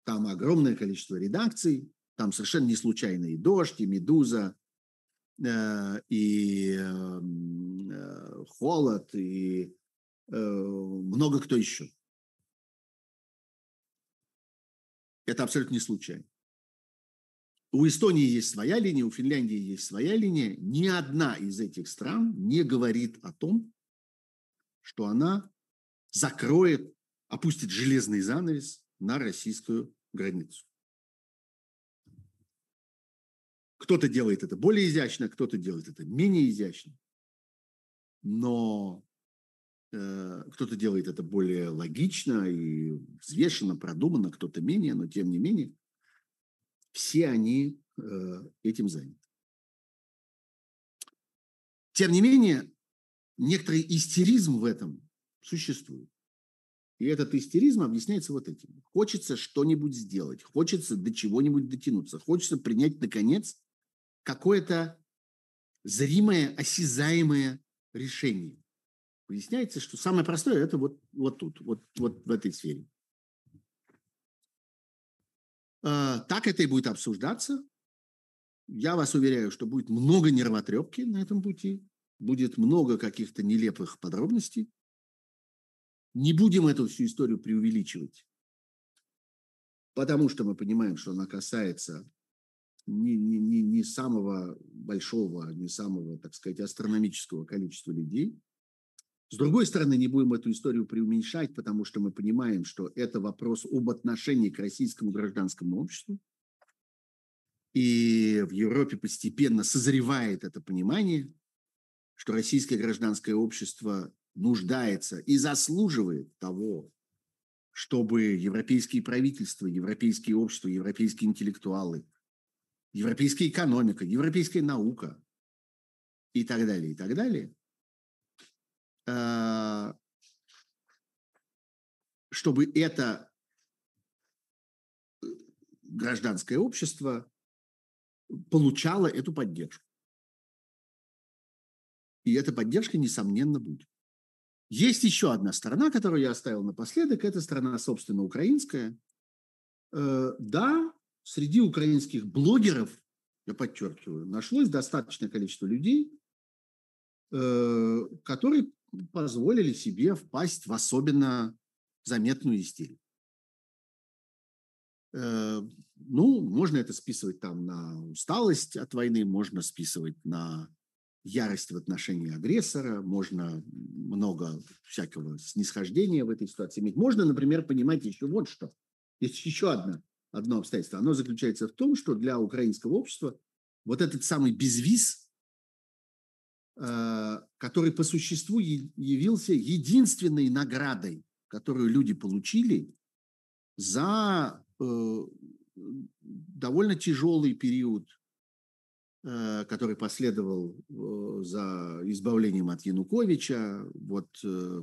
Там огромное количество редакций, там совершенно не случайно и «Дождь», и «Медуза», Э, и эм, э, холод, и много кто еще. Это абсолютно не случайно. У Эстонии есть своя линия, у Финляндии есть своя линия. Ни одна из этих стран не говорит о том, что она закроет, опустит железный занавес на российскую границу. Кто-то делает это более изящно, кто-то делает это менее изящно. Но э, кто-то делает это более логично и взвешенно, продуманно, кто-то менее, но тем не менее, все они э, этим заняты. Тем не менее, некоторый истеризм в этом существует. И этот истеризм объясняется вот этим. Хочется что-нибудь сделать, хочется до чего-нибудь дотянуться, хочется принять, наконец, какое-то зримое, осязаемое решение. Выясняется, что самое простое – это вот, вот тут, вот, вот в этой сфере. А, так это и будет обсуждаться. Я вас уверяю, что будет много нервотрепки на этом пути, будет много каких-то нелепых подробностей. Не будем эту всю историю преувеличивать, потому что мы понимаем, что она касается не, не, не, не самого большого, не самого, так сказать, астрономического количества людей. С другой стороны, не будем эту историю преуменьшать, потому что мы понимаем, что это вопрос об отношении к российскому гражданскому обществу. И в Европе постепенно созревает это понимание, что российское гражданское общество нуждается и заслуживает того, чтобы европейские правительства, европейские общества, европейские интеллектуалы – европейская экономика, европейская наука и так далее, и так далее, чтобы это э, гражданское общество получало эту поддержку. И эта поддержка, несомненно, будет. Есть еще одна сторона, которую я оставил напоследок. Это страна, собственно, украинская. Э, да, среди украинских блогеров, я подчеркиваю, нашлось достаточное количество людей, э, которые позволили себе впасть в особенно заметную истерию. Э, ну, можно это списывать там на усталость от войны, можно списывать на ярость в отношении агрессора, можно много всякого снисхождения в этой ситуации иметь. Можно, например, понимать еще вот что. Есть еще одно, одно обстоятельство. Оно заключается в том, что для украинского общества вот этот самый безвиз, который по существу явился единственной наградой, которую люди получили за э, довольно тяжелый период Э, который последовал э, за избавлением от Януковича, вот э,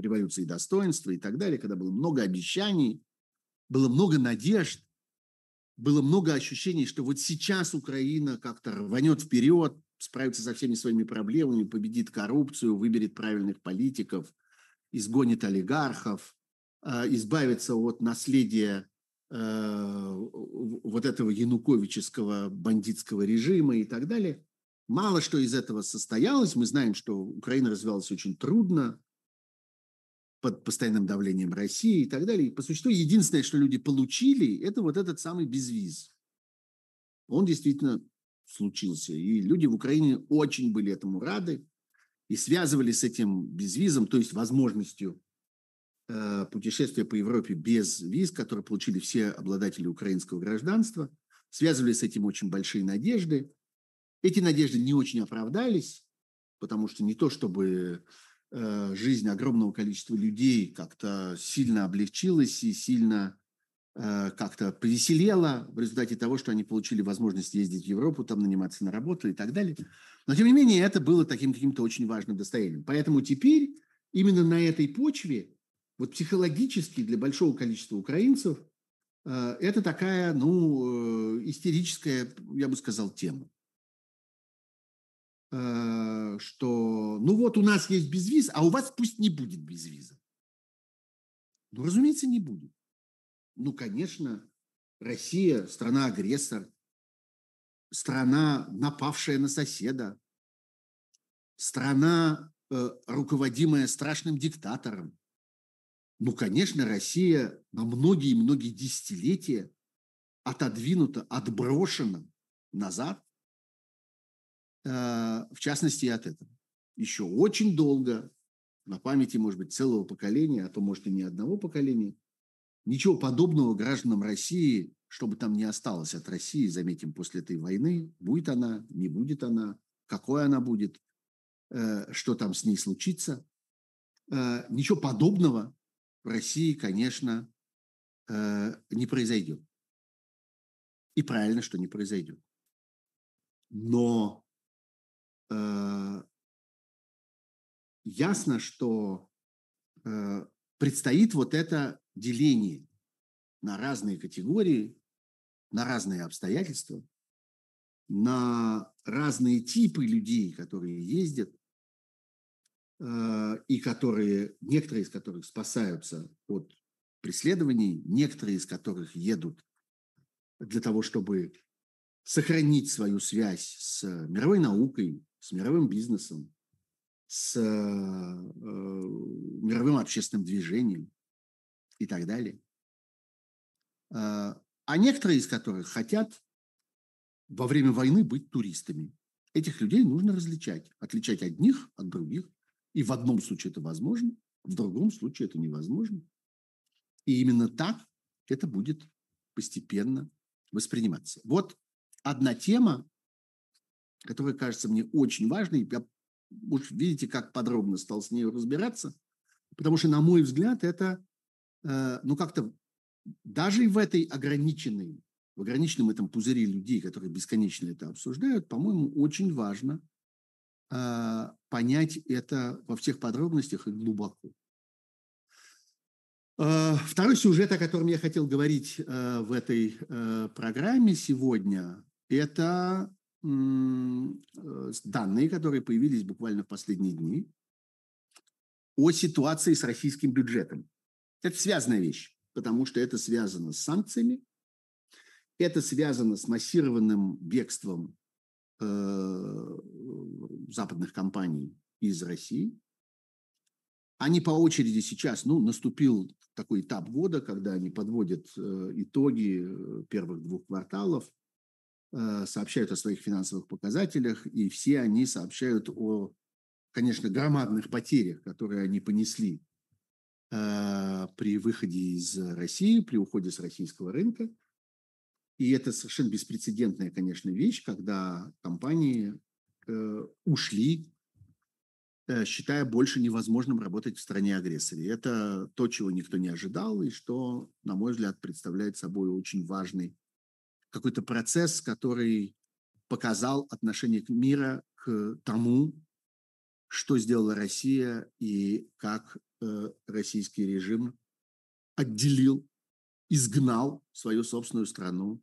революции достоинства и так далее, когда было много обещаний, было много надежд, было много ощущений, что вот сейчас Украина как-то рванет вперед, справится со всеми своими проблемами, победит коррупцию, выберет правильных политиков, изгонит олигархов, избавится от наследия Э, вот этого януковического бандитского режима и так далее. Мало что из этого состоялось. Мы знаем, что Украина развивалась очень трудно, под постоянным давлением России и так далее. И по существу единственное, что люди получили, это вот этот самый безвиз. Он действительно случился. И люди в Украине очень были этому рады и связывали с этим безвизом, то есть возможностью Э, путешествия по Европе без виз, которые получили все обладатели украинского гражданства. Связывали с этим очень большие надежды. Эти надежды не очень оправдались, потому что не то чтобы э, жизнь огромного количества людей как-то сильно облегчилась и сильно как-то повеселела в результате того, что они получили возможность ездить в Европу, там наниматься на работу и так далее. Но, тем не менее, это было таким каким-то очень важным достоянием. Поэтому теперь именно на этой почве вот психологически для большого количества украинцев э, это такая, ну, э, истерическая, я бы сказал, тема. Э, что, ну вот у нас есть безвиз, а у вас пусть не будет безвиза. Ну, разумеется, не будет. Ну, конечно, Россия – страна-агрессор, страна, напавшая на соседа, страна, руководимая страшным диктатором, ну, конечно, Россия на многие-многие десятилетия отодвинута, отброшена назад, э, в частности, от этого. Еще очень долго, на памяти, может быть, целого поколения, а то, может, и не одного поколения, ничего подобного гражданам России, чтобы там не осталось от России, заметим, после этой войны, будет она, не будет она, какой она будет, э, что там с ней случится. Э, ничего подобного в России, конечно, э, не произойдет. И правильно, что не произойдет. Но э, ясно, что э, предстоит вот это деление на разные категории, на разные обстоятельства, на разные типы людей, которые ездят, Э, и которые, некоторые из которых спасаются от преследований, некоторые из которых едут для того, чтобы сохранить свою связь с мировой наукой, с мировым бизнесом, с э, мировым общественным движением и так далее. Э, а некоторые из которых хотят во время войны быть туристами. Этих людей нужно различать, отличать одних от других – и в одном случае это возможно, в другом случае это невозможно. И именно так это будет постепенно восприниматься. Вот одна тема, которая кажется мне очень важной. Я уж видите, как подробно стал с ней разбираться, потому что, на мой взгляд, это, ну, как-то даже в этой ограниченной, в ограниченном этом пузыре людей, которые бесконечно это обсуждают, по-моему, очень важно а, понять это во всех подробностях и глубоко. А, второй сюжет, о котором я хотел говорить в этой программе сегодня, это данные, которые появились буквально в последние дни о ситуации с российским бюджетом. Это связанная вещь, потому что это связано с санкциями, это связано с массированным бегством Э, западных компаний из России. Они по очереди сейчас, ну, наступил такой этап года, когда они подводят э, итоги э, первых двух кварталов, э, сообщают о своих финансовых показателях, и все они сообщают о, конечно, громадных потерях, которые они понесли при выходе из России, при уходе с российского рынка. И это совершенно беспрецедентная, конечно, вещь, когда компании э, ушли, э, считая больше невозможным работать в стране агрессоре. Это то, чего никто не ожидал, и что, на мой взгляд, представляет собой очень важный какой-то процесс, который показал отношение мира к тому, что сделала Россия и как э, российский режим отделил, изгнал свою собственную страну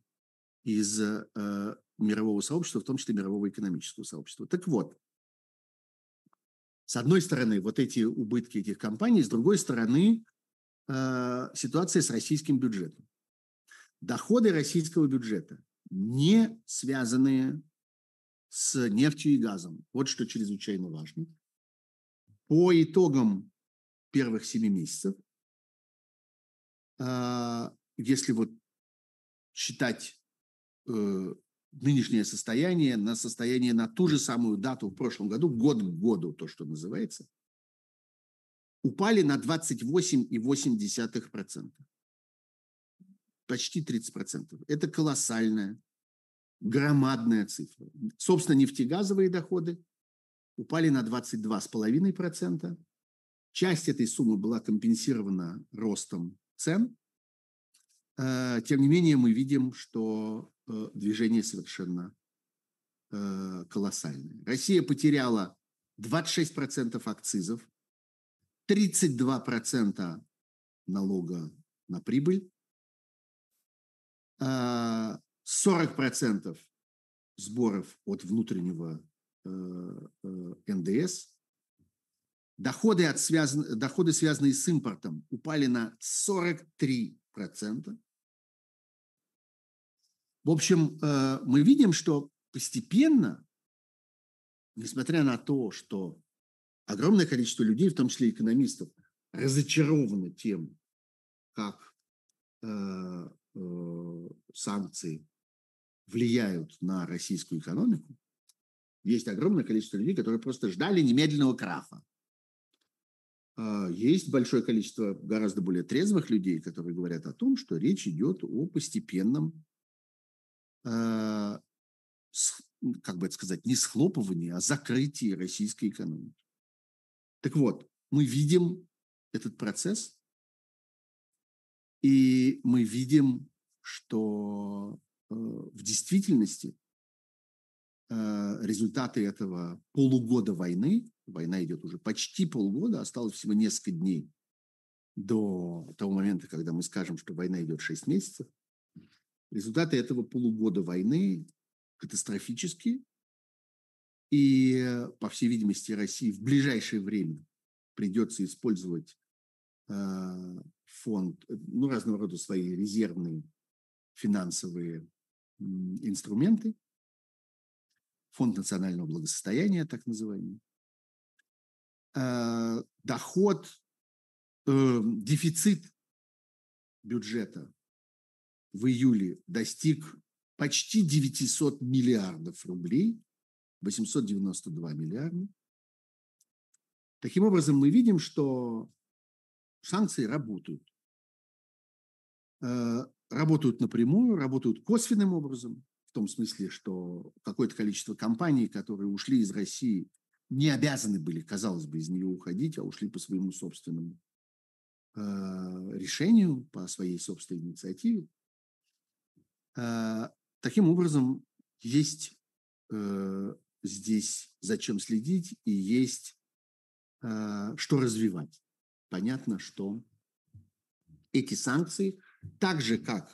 из э, мирового сообщества, в том числе мирового экономического сообщества. Так вот, с одной стороны, вот эти убытки этих компаний, с другой стороны, э, ситуация с российским бюджетом. Доходы российского бюджета, не связанные с нефтью и газом, вот что чрезвычайно важно. По итогам первых семи месяцев, э, если вот считать э, нынешнее состояние на состояние на ту же самую дату в прошлом году, год к году, то, что называется, упали на 28,8%. Почти 30%. Это колоссальная, громадная цифра. Собственно, нефтегазовые доходы упали на 22,5%. Часть этой суммы была компенсирована ростом цен. Э, тем не менее, мы видим, что Э, движение совершенно э, колоссальное. Россия потеряла 26% акцизов, 32% налога на прибыль, 40% э, сборов от внутреннего НДС, доходы, от связан, доходы, связанные с импортом, упали на 43%, в общем, э, мы видим, что постепенно, несмотря на то, что огромное количество людей, в том числе экономистов, разочарованы тем, как э, э, санкции влияют на российскую экономику, есть огромное количество людей, которые просто ждали немедленного краха. Есть большое количество гораздо более трезвых людей, которые говорят о том, что речь идет о постепенном Э, как бы это сказать, не схлопывание, а закрытие российской экономики. Так вот, мы видим этот процесс, и мы видим, что э, в действительности результаты этого полугода войны, война идет уже почти полгода, осталось всего несколько дней до того момента, когда мы скажем, что война идет 6 месяцев, Результаты этого полугода войны катастрофические. И, по всей видимости, России в ближайшее время придется использовать э, фонд, ну, разного рода свои резервные финансовые инструменты, фонд национального благосостояния, так называемый, э, доход, э, дефицит бюджета в июле достиг почти 900 миллиардов рублей, 892 миллиарда. Таким образом, мы видим, что санкции работают. Э, работают напрямую, работают косвенным образом, том смысле, что какое-то количество компаний, которые ушли из России, не обязаны были, казалось бы, из нее уходить, а ушли по своему собственному э, решению, по своей собственной инициативе. А, таким образом, есть э, здесь зачем следить и есть а, что развивать. Понятно, что эти санкции, так же как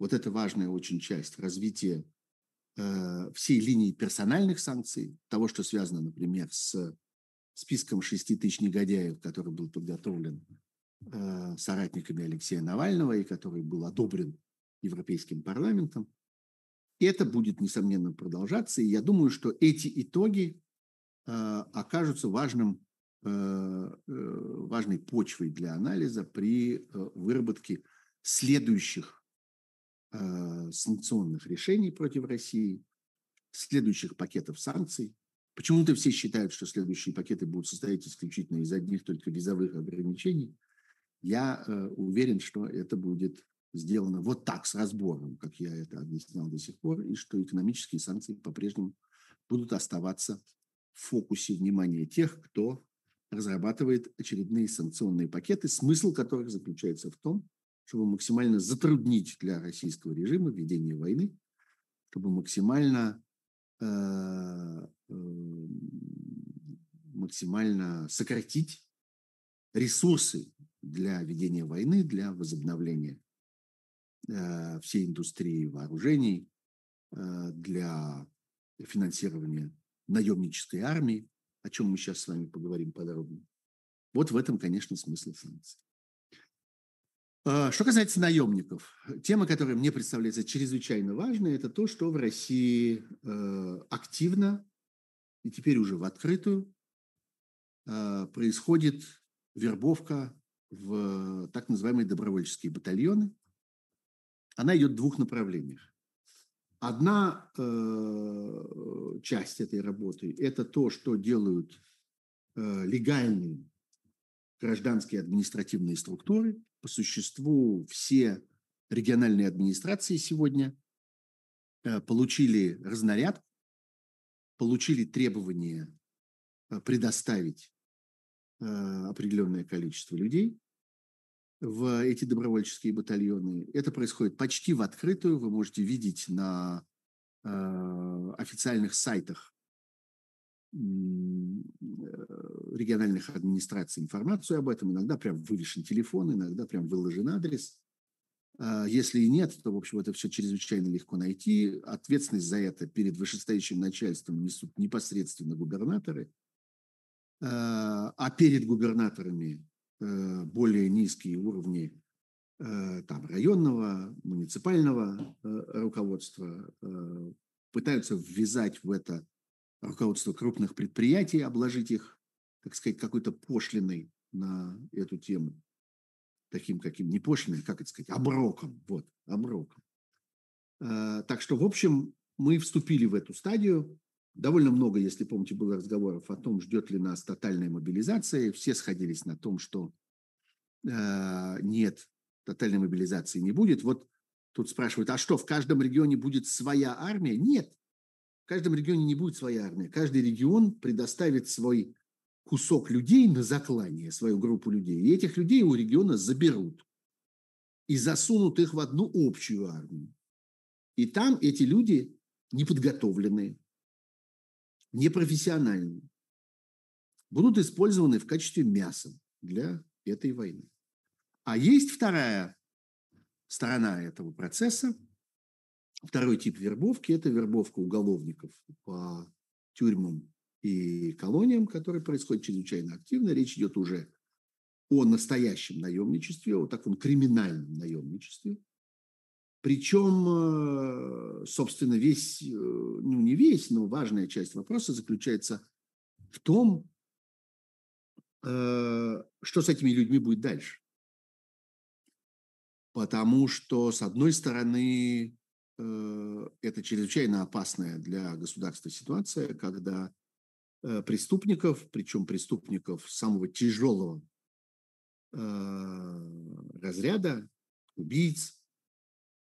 вот эта важная очень часть развития э, всей линии персональных санкций, того, что связано, например, с списком шести тысяч негодяев, который был подготовлен э, соратниками Алексея Навального и который был одобрен Европейским парламентом. Это будет, несомненно, продолжаться. И я думаю, что эти итоги э, окажутся важным, важной почвой для анализа при выработке следующих э, санкционных решений против России, следующих пакетов санкций. Почему-то все считают, что следующие пакеты будут состоять исключительно из одних только визовых ограничений. Я э, уверен, что это будет сделано вот так, с разбором, как я это объяснял до сих пор, и что экономические санкции по-прежнему будут оставаться в фокусе внимания тех, кто разрабатывает очередные санкционные пакеты, смысл которых заключается в том, чтобы максимально затруднить для российского режима ведение войны, чтобы максимально, э, э, максимально сократить ресурсы для ведения войны, для возобновления э, всей индустрии вооружений, для финансирования наемнической армии, о чем мы сейчас с вами поговорим подробно. Вот в этом, конечно, смысл санкций. А, что касается наемников, тема, которая мне представляется чрезвычайно важной, это то, что в России э, активно и теперь уже в открытую э, происходит вербовка в так называемые добровольческие батальоны. Она идет в двух направлениях. Одна э, часть этой работы – это то, что делают э, легальные гражданские административные структуры. По существу все региональные администрации сегодня э, получили разнаряд, получили требование э, предоставить э, определенное количество людей – в эти добровольческие батальоны. Это происходит почти в открытую. Вы можете видеть на официальных сайтах региональных администраций информацию об этом. Иногда прям вывешен телефон, иногда прям выложен адрес. Э, если и нет, то, в общем, это все чрезвычайно легко найти. Ответственность за это перед вышестоящим начальством несут непосредственно губернаторы. Э, а перед губернаторами Э, более низкие уровни э, там, районного, муниципального э, руководства пытаются ввязать в это руководство крупных предприятий, обложить их, так сказать, какой-то пошлиной на эту тему. Таким каким, не пошлиной, как это сказать, оброком. Вот, оброком. Так что, в общем, мы вступили в эту стадию. Довольно много, если помните, было разговоров о том, ждет ли нас тотальная мобилизация. Все сходились на том, что э, нет, тотальной мобилизации не будет. Вот тут спрашивают, а что, в каждом регионе будет своя армия? Нет, каждом регионе не будет своя армия. Каждый регион предоставит свой кусок людей на заклание, свою группу людей. И этих людей у региона заберут и засунут их в одну общую армию. И там эти люди неподготовленные, непрофессиональные, будут использованы в качестве мяса для этой войны. А есть вторая сторона этого процесса, второй тип вербовки – это вербовка уголовников по тюрьмам и колониям, который происходит чрезвычайно активно. Речь идет уже о настоящем наемничестве, о таком криминальном наемничестве – причем, э, собственно, весь, э, ну не весь, но важная часть вопроса заключается в том, э, что с этими людьми будет дальше. Потому что, с одной стороны, это чрезвычайно опасная для государства ситуация, когда преступников, причем преступников самого тяжелого разряда, убийц,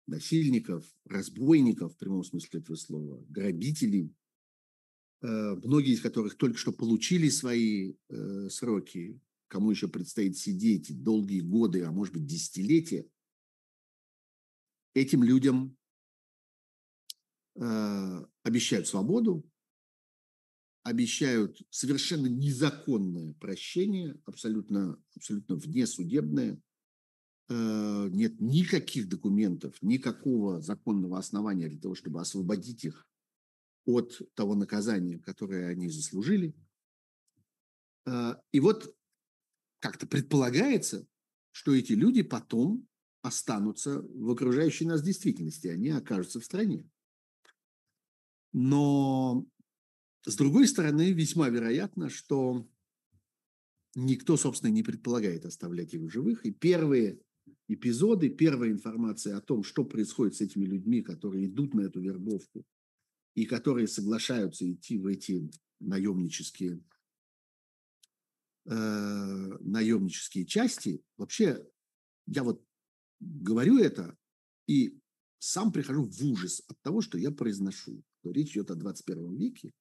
насильников, разбойников, в прямом смысле этого слова, грабителей, э, многие из которых только что получили свои э, сроки, кому еще предстоит сидеть долгие годы, а может быть десятилетия, этим людям э, обещают свободу, обещают совершенно незаконное прощение, абсолютно, абсолютно внесудебное, Э, нет никаких документов, никакого законного основания для того, чтобы освободить их от того наказания, которое они заслужили. Э, и вот как-то предполагается, что эти люди потом останутся в окружающей нас действительности, они окажутся в стране. Но, с другой стороны, весьма вероятно, что никто, собственно, не предполагает оставлять в живых. И первые эпизоды. Первая информация о том, что происходит с этими людьми, которые идут на эту вербовку и которые соглашаются идти в эти наемнические, э, наемнические части. Вообще, я вот говорю это и сам прихожу в ужас от того, что я произношу. Что речь идет о 21 веке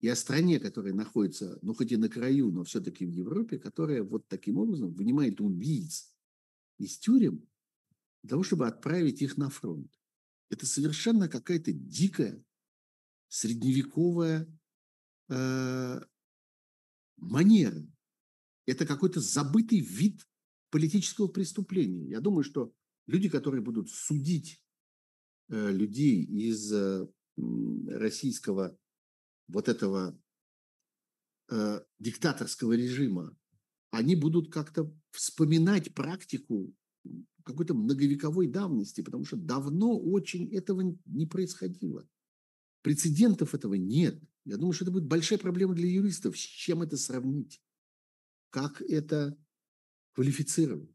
и о стране, которая находится, ну, хоть и на краю, но все-таки в Европе, которая вот таким образом вынимает убийц из тюрем для того, чтобы отправить их на фронт. Это совершенно какая-то дикая средневековая э, манера. Это какой-то забытый вид политического преступления. Я думаю, что люди, которые будут судить э, людей из э, российского вот этого э, диктаторского режима, они будут как-то вспоминать практику какой-то многовековой давности, потому что давно очень этого не происходило. Прецедентов этого нет. Я думаю, что это будет большая проблема для юристов. С чем это сравнить? Как это квалифицировать?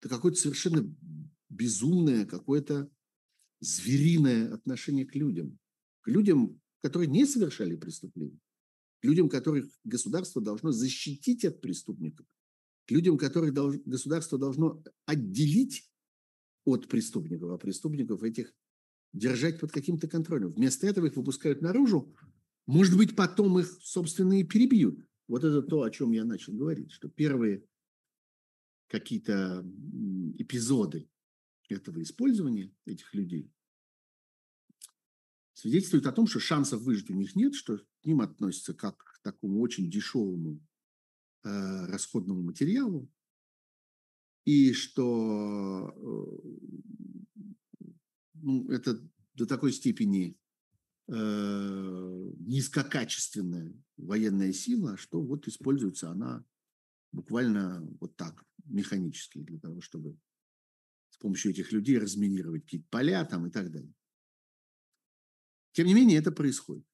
Это какое-то совершенно безумное, какое-то звериное отношение к людям. К людям, которые не совершали преступления. К людям, которых государство должно защитить от преступников. К людям, которых долж... государство должно отделить от преступников, а преступников этих держать под каким-то контролем. Вместо этого их выпускают наружу, может быть, потом их, собственно, и перебьют. Вот это то, о чем я начал говорить, что первые какие-то эпизоды этого использования этих людей свидетельствуют о том, что шансов выжить у них нет, что к ним относятся как к такому очень дешевому э, расходному материалу, и что э, ну, это до такой степени э, низкокачественная военная сила, что вот используется она буквально вот так, механически, для того, чтобы с помощью этих людей разминировать какие-то поля там и так далее. Тем не менее, это происходит.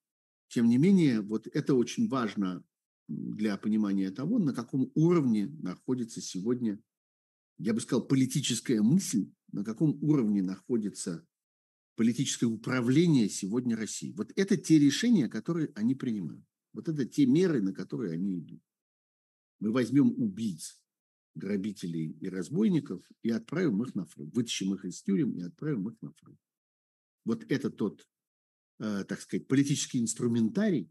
Тем не менее, вот это очень важно для понимания того, на каком уровне находится сегодня, я бы сказал, политическая мысль, на каком уровне находится политическое управление сегодня России. Вот это те решения, которые они принимают. Вот это те меры, на которые они идут. Мы возьмем убийц, грабителей и разбойников и отправим их на фронт. Вытащим их из тюрем и отправим их на фронт. Вот это тот, э, так сказать, политический инструментарий,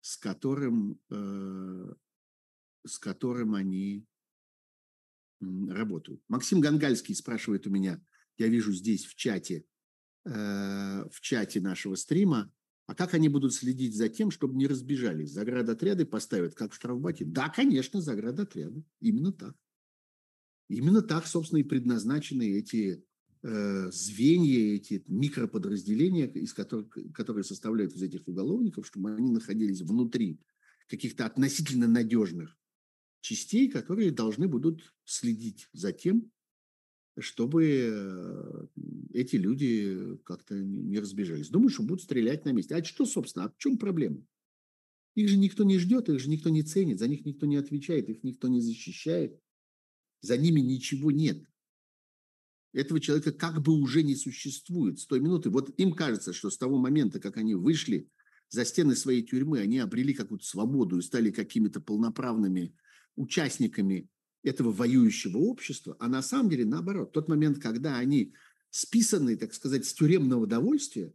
с которым, э, с которым они работают. Максим Гангальский спрашивает у меня, я вижу здесь в чате, Э, в чате нашего стрима, а как они будут следить за тем, чтобы не разбежались? Заградотряды поставят, как в штрафбате? Да, конечно, заградотряды. Именно так. Именно так, собственно, и предназначены эти звенья, эти микроподразделения, из которых, которые составляют из этих уголовников, чтобы они находились внутри каких-то относительно надежных частей, которые должны будут следить за тем, чтобы э, эти люди как-то не разбежались. Думаю, что будут стрелять на месте. А что, собственно, а в чем проблема? Их же никто не ждет, их же никто не ценит, за них никто не отвечает, их никто не защищает. За ними ничего нет. Этого человека как бы уже не существует с той минуты. Вот им кажется, что с того момента, как они вышли за стены своей тюрьмы, они обрели какую-то свободу и стали какими-то полноправными участниками этого воюющего общества, а на самом деле наоборот. Тот момент, когда они списаны, так сказать, с тюремного довольствия,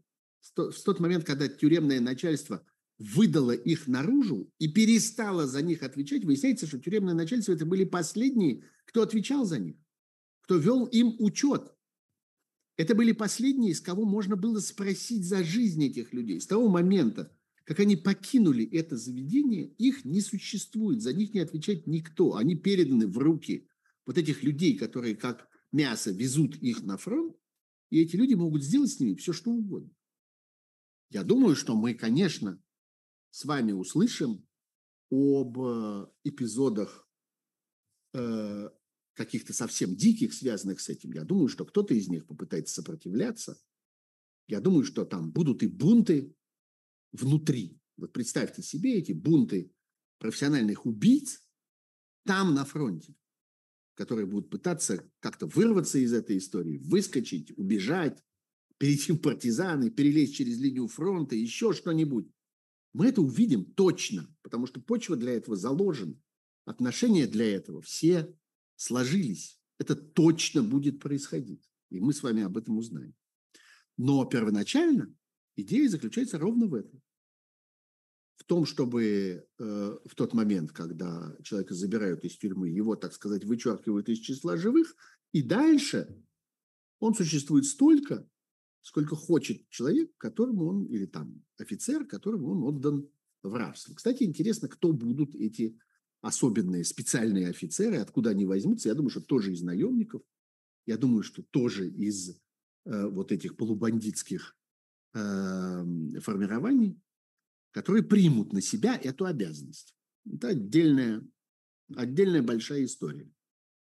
в тот момент, когда тюремное начальство выдало их наружу и перестало за них отвечать, выясняется, что тюремное начальство это были последние, кто отвечал за них, кто вел им учет. Это были последние, с кого можно было спросить за жизнь этих людей. С того момента, как они покинули это заведение, их не существует, за них не отвечает никто. Они переданы в руки вот этих людей, которые как мясо везут их на фронт, и эти люди могут сделать с ними все, что угодно. Я думаю, что мы, конечно, с вами услышим об э, эпизодах э, каких-то совсем диких, связанных с этим. Я думаю, что кто-то из них попытается сопротивляться. Я думаю, что там будут и бунты, внутри. Вот представьте себе эти бунты профессиональных убийц там на фронте, которые будут пытаться как-то вырваться из этой истории, выскочить, убежать, перейти в партизаны, перелезть через линию фронта, еще что-нибудь. Мы это увидим точно, потому что почва для этого заложена. Отношения для этого все сложились. Это точно будет происходить. И мы с вами об этом узнаем. Но первоначально идея заключается ровно в этом. В том, чтобы э, в тот момент, когда человека забирают из тюрьмы, его, так сказать, вычеркивают из числа живых, и дальше он существует столько, сколько хочет человек, которому он, или там офицер, которому он отдан в рабство. Кстати, интересно, кто будут эти особенные специальные офицеры, откуда они возьмутся. Я думаю, что тоже из наемников. Я думаю, что тоже из э, вот этих полубандитских э, формирований, которые примут на себя эту обязанность. Это отдельная, отдельная большая история.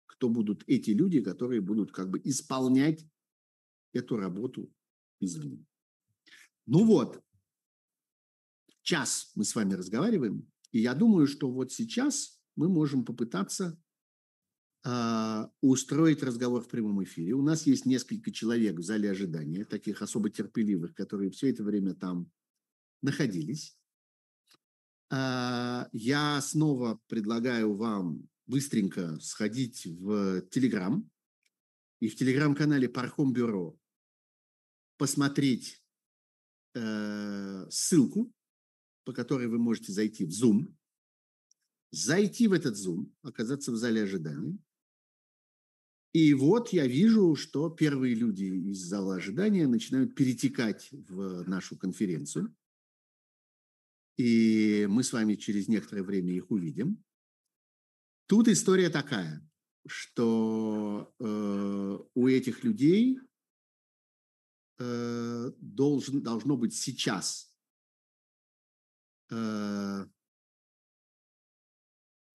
Кто будут эти люди, которые будут как бы исполнять эту работу извне. Ну вот, час мы с вами разговариваем, и я думаю, что вот сейчас мы можем попытаться э, устроить разговор в прямом эфире. У нас есть несколько человек в зале ожидания, таких особо терпеливых, которые все это время там находились. Э, я снова предлагаю вам быстренько сходить в Телеграм и в Телеграм-канале Пархом Бюро посмотреть э, ссылку, по которой вы можете зайти в Zoom, зайти в этот Zoom, оказаться в зале ожидания. И вот я вижу, что первые люди из зала ожидания начинают перетекать в нашу конференцию. И мы с вами через некоторое время их увидим. Тут история такая, что э, у этих людей э, должен, должно быть сейчас э,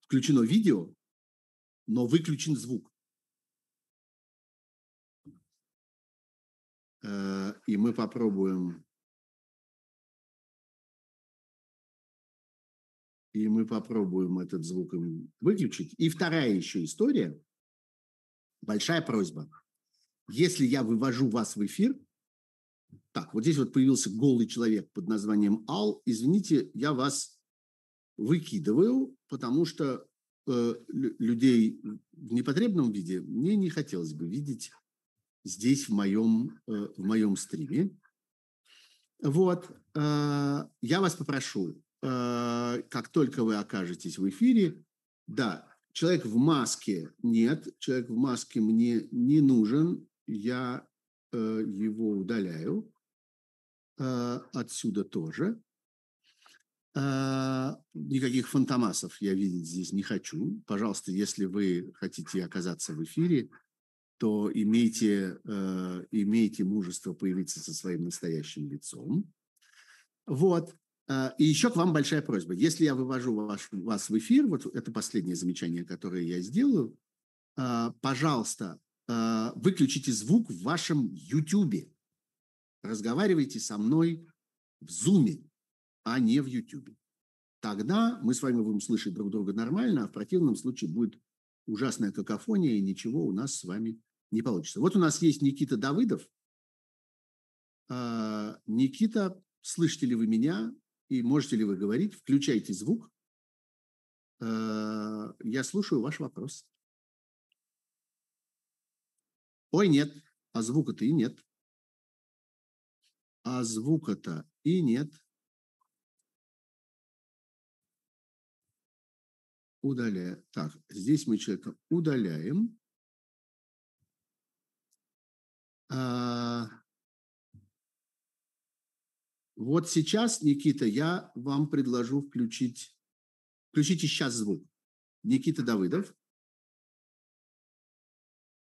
включено видео, но выключен звук. Э, и мы попробуем и мы попробуем этот звук выключить. И вторая еще история, большая просьба. Если я вывожу вас в эфир, так, вот здесь вот появился голый человек под названием Ал. Извините, я вас выкидываю, потому что э, людей в непотребном виде мне не хотелось бы видеть здесь в моем, э, в моем стриме. Вот, э, я вас попрошу, э, как только вы окажетесь в эфире, да, человек в маске нет, человек в маске мне не нужен, я э, его удаляю. Э, отсюда тоже. Э, никаких фантомасов я видеть здесь не хочу. Пожалуйста, если вы хотите оказаться в эфире, то имейте, э, имейте мужество появиться со своим настоящим лицом. Вот. И еще к вам большая просьба. Если я вывожу ваш, вас в эфир, вот это последнее замечание, которое я сделаю, пожалуйста, выключите звук в вашем YouTube разговаривайте со мной в Zoom, а не в YouTube. Тогда мы с вами будем слышать друг друга нормально, а в противном случае будет ужасная какофония, и ничего у нас с вами не получится. Вот у нас есть Никита Давыдов. А, Никита, слышите ли вы меня и можете ли вы говорить? Включайте звук. А, я слушаю ваш вопрос. Ой, нет, а звука-то и нет а звука-то и нет. Удаляем. Так, здесь мы человека удаляем. А, вот сейчас, Никита, я вам предложу включить, включите сейчас звук. Никита Давыдов.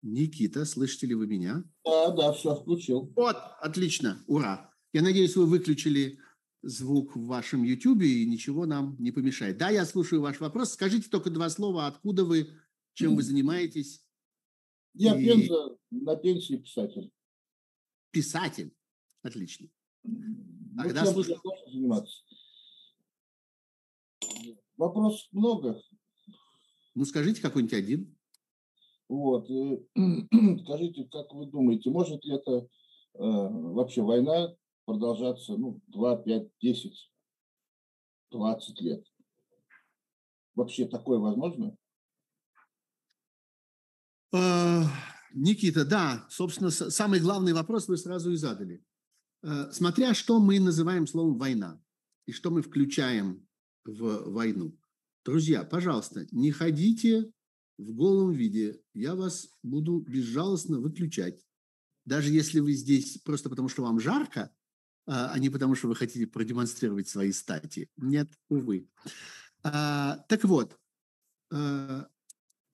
Никита, слышите ли вы меня? Да, да, все, включил. Вот, отлично, ура. Я надеюсь, вы выключили звук в вашем YouTube, и ничего нам не помешает. Да, я слушаю ваш вопрос. Скажите только два слова, откуда вы, чем вы занимаетесь? Я и... пенза, на пенсии писатель. Писатель? Отлично. Ну, Тогда чем слушаю... заниматься? Вопрос много. Ну, скажите какой-нибудь один. Вот. Скажите, как вы думаете, может ли это э, вообще война продолжаться ну, 2, 5, 10, 20 лет? Вообще такое возможно? А, Никита, да, собственно, самый главный вопрос вы сразу и задали. Э, смотря что мы называем словом «война» и что мы включаем в войну. Друзья, пожалуйста, не ходите в голом виде. Я вас буду безжалостно выключать. Даже если вы здесь просто потому, что вам жарко, а, а не потому, что вы хотите продемонстрировать свои стати. Нет, увы. А, так вот, а,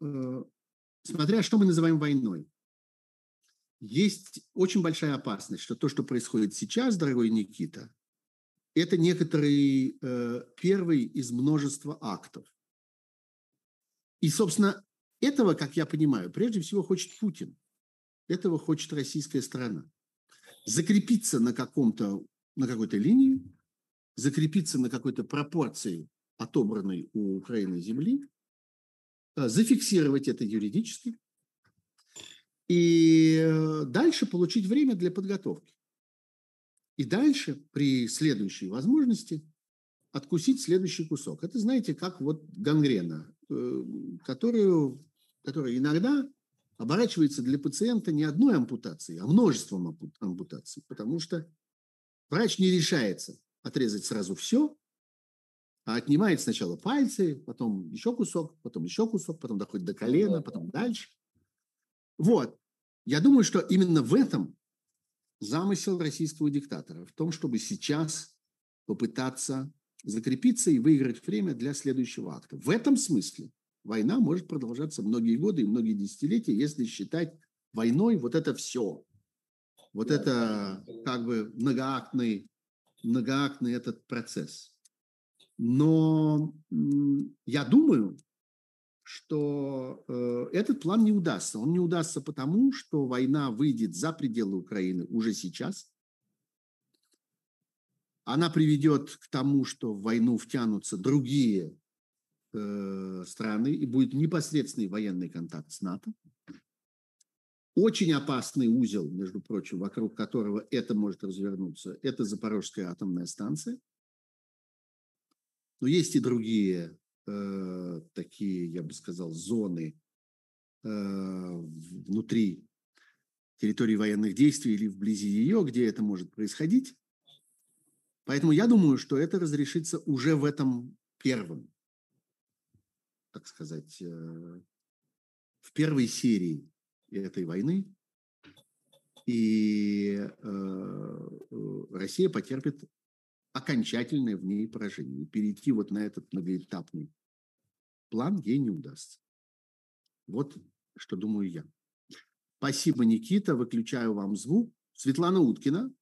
а, смотря что мы называем войной, есть очень большая опасность, что то, что происходит сейчас, дорогой Никита, это некоторый э, первый из множества актов. И, собственно, этого, как я понимаю, прежде всего хочет Путин. Этого хочет российская сторона. Закрепиться на каком-то, на какой-то линии, закрепиться на какой-то пропорции отобранной у Украины земли, э, зафиксировать это юридически и э, дальше получить время для подготовки. И дальше при следующей возможности откусить следующий кусок. Это, знаете, как вот гангрена, э, которую, которая иногда оборачивается для пациента не одной ампутацией, а множеством ампутаций, потому что врач не решается отрезать сразу все, а отнимает сначала пальцы, потом еще кусок, потом еще кусок, потом доходит до колена, потом дальше. Вот. Я думаю, что именно в этом замысел российского диктатора, в том, чтобы сейчас попытаться закрепиться и выиграть время для следующего акта. В этом смысле война может продолжаться многие годы и многие десятилетия, если считать войной вот это все. Вот это как бы многоактный, многоактный этот процесс. Но я думаю, что э, этот план не удастся. Он не удастся потому, что война выйдет за пределы Украины уже сейчас. Она приведет к тому, что в войну втянутся другие э, страны и будет непосредственный военный контакт с НАТО. Очень опасный узел, между прочим, вокруг которого это может развернуться, это Запорожская атомная станция – но есть и другие э, такие, я бы сказал, зоны э, внутри территории военных действий или вблизи ее, где это может происходить. Поэтому я думаю, что это разрешится уже в этом первом, так сказать, э, в первой серии этой войны. И э, э Россия потерпит окончательное в ней поражение. Перейти вот на этот многоэтапный план ей не удастся. Вот что думаю я. Спасибо, Никита. Выключаю вам звук. Светлана Уткина.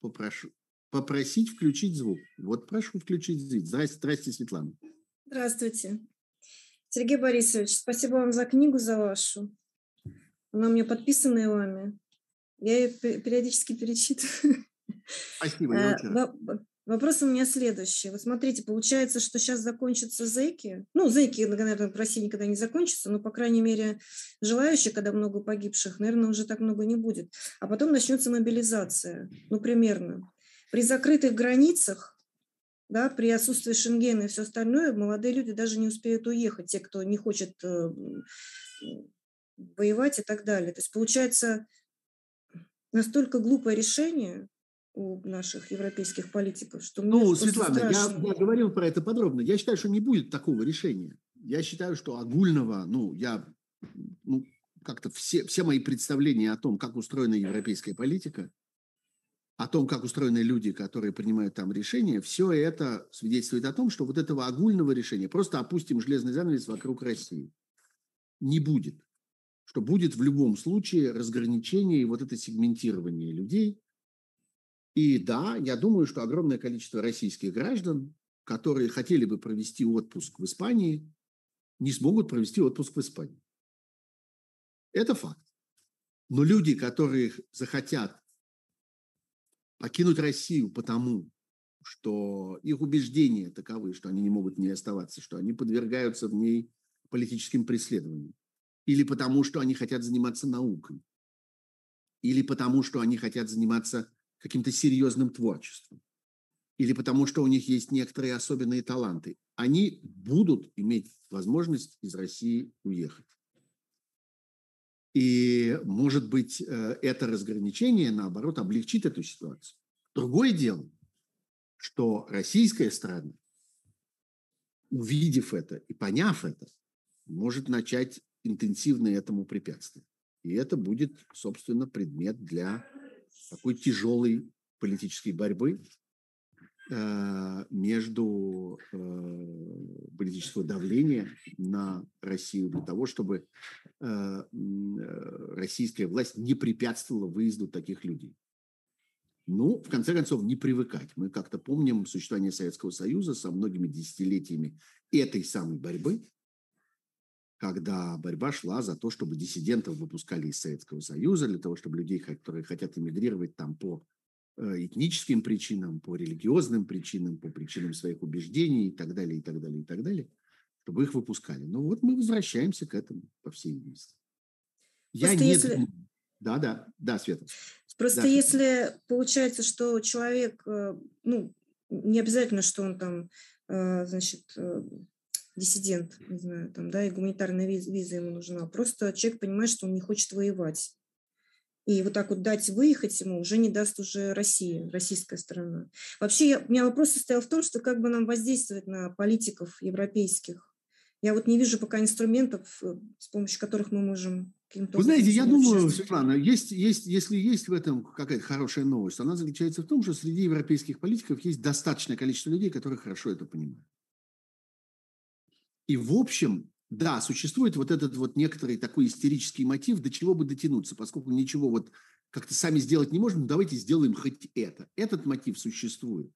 Попрошу, попросить включить звук. Вот прошу включить звук. Здрасте, здрасте, Светлана. Здравствуйте. Сергей Борисович, спасибо вам за книгу, за вашу. Она у меня подписанная вами. Я ее периодически перечитываю. Спасибо, я очень Вопрос у меня следующий. Вот смотрите, получается, что сейчас закончатся зэки. Ну, зэки, наверное, в России никогда не закончатся, но, по крайней мере, желающих, когда много погибших, наверное, уже так много не будет. А потом начнется мобилизация. Ну, примерно. При закрытых границах, да, при отсутствии Шенгена и все остальное, молодые люди даже не успеют уехать, те, кто не хочет э, воевать и так далее. То есть, получается, настолько глупое решение, у наших европейских политиков, что Ну, Светлана, я, я говорил про это подробно. Я считаю, что не будет такого решения. Я считаю, что огульного, ну, я, ну, как-то все, все мои представления о том, как устроена европейская политика, о том, как устроены люди, которые принимают там решения, все это свидетельствует о том, что вот этого огульного решения, просто опустим железный занавес вокруг России, не будет. Что будет в любом случае разграничение и вот это сегментирование людей – и да, я думаю, что огромное количество российских граждан, которые хотели бы провести отпуск в Испании, не смогут провести отпуск в Испании. Это факт. Но люди, которые захотят покинуть Россию потому, что их убеждения таковы, что они не могут в ней оставаться, что они подвергаются в ней политическим преследованиям, или потому, что они хотят заниматься наукой, или потому, что они хотят заниматься каким-то серьезным творчеством, или потому, что у них есть некоторые особенные таланты, они будут иметь возможность из России уехать. И, может быть, э, это разграничение, наоборот, облегчит эту ситуацию. Другое дело, что российская сторона, увидев это и поняв это, может начать интенсивно этому препятствовать. И это будет, собственно, предмет для такой тяжелой политической борьбы между э, политического давления на Россию для того, чтобы э, российская власть не препятствовала выезду таких людей. Ну, в конце концов, не привыкать. Мы как-то помним существование Советского Союза со многими десятилетиями этой самой борьбы, когда борьба шла за то, чтобы диссидентов выпускали из Советского Союза, для того, чтобы людей, которые хотят эмигрировать там по э, этническим причинам, по религиозным причинам, по причинам своих убеждений и так далее, и так далее, и так далее, чтобы их выпускали. Ну вот мы возвращаемся к этому, по всей видимости. Я не если... Да, да, да, Света. Просто да. если получается, что человек, э, ну, не обязательно, что он там, э, значит, диссидент, не знаю, там, да, и гуманитарная виза ему нужна. Просто человек понимает, что он не хочет воевать. И вот так вот дать выехать ему уже не даст уже Россия, российская сторона. Вообще, я, у меня вопрос состоял в том, что как бы нам воздействовать на политиков европейских. Я вот не вижу пока инструментов, э, с помощью которых мы можем Вы знаете, я думаю, Светлана, есть, есть, если есть в этом какая-то хорошая новость, она заключается в том, что среди европейских политиков есть достаточное количество людей, которые хорошо это понимают. И в общем, да, существует вот этот вот некоторый такой истерический мотив, до чего бы дотянуться, поскольку ничего вот как-то сами сделать не можем, ну давайте сделаем хоть это. Этот мотив существует.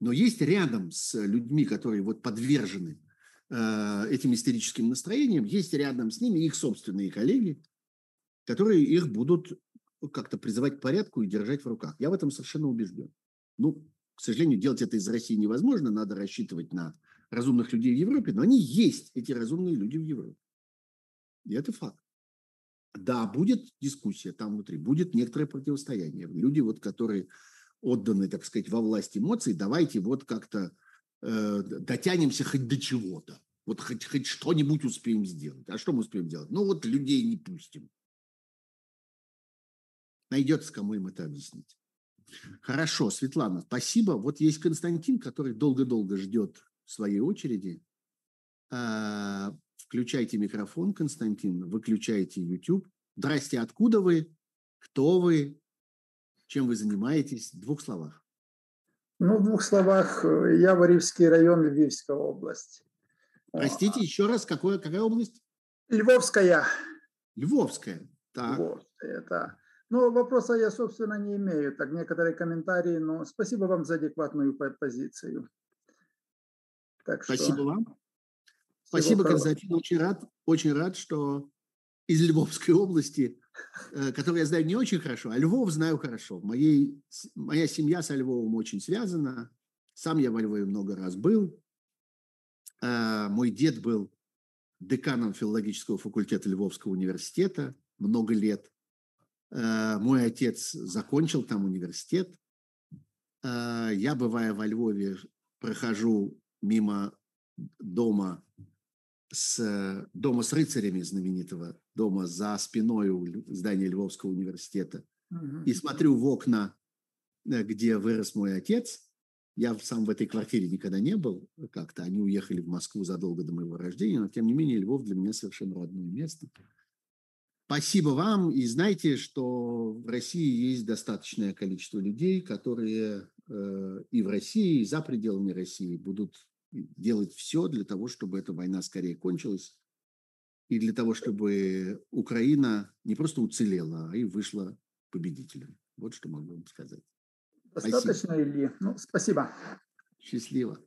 Но есть рядом с людьми, которые вот подвержены э, этим истерическим настроениям, есть рядом с ними их собственные коллеги, которые их будут как-то призывать к порядку и держать в руках. Я в этом совершенно убежден. Ну, к сожалению, делать это из России невозможно, надо рассчитывать на разумных людей в Европе, но они есть, эти разумные люди в Европе. И это факт. Да, будет дискуссия там внутри, будет некоторое противостояние. Люди, вот, которые отданы, так сказать, во власть эмоций, давайте вот как-то э, дотянемся хоть до чего-то. Вот хоть, хоть что-нибудь успеем сделать. А что мы успеем делать? Ну вот людей не пустим. Найдется, кому им это объяснить. Хорошо, Светлана, спасибо. Вот есть Константин, который долго-долго ждет в своей очереди. А, включайте микрофон, Константин, выключайте YouTube. Здрасте, откуда вы? Кто вы? Чем вы занимаетесь? В двух словах. Ну, в двух словах, э, я Варивский район, Львивская область. Простите, еще раз, какое, какая область? Львовская. Львовская, так. Львовская, да. Но вопроса я, собственно, не имею. Так, некоторые комментарии, но спасибо вам за адекватную позицию. Так Спасибо что... вам. Спасибо, Константин. Очень рад, очень рад, что из Львовской области, э, которую я знаю не очень хорошо, а Львов знаю хорошо. Моей, моя семья со Львовом очень связана. Сам я во Львове много раз был. Э, мой дед был деканом филологического факультета Львовского университета много лет. Э, мой отец закончил там университет. Я, бывая во Львове, прохожу мимо дома с, дома с рыцарями знаменитого, дома за спиной у здания Львовского университета, угу. и смотрю в окна, э, где вырос мой отец. Я сам в этой квартире никогда не был как-то. Они уехали в Москву задолго до моего рождения, но тем не менее Львов для меня совершенно родное место. Спасибо вам. И знайте, что в России есть достаточное количество людей, которые э, и в России, и за пределами России будут делать все для того, чтобы эта война скорее кончилась, и для того, чтобы Украина не просто уцелела, а и вышла победителем. Вот что могу вам сказать. Достаточно, спасибо. Ильи. Ну, спасибо. Счастливо.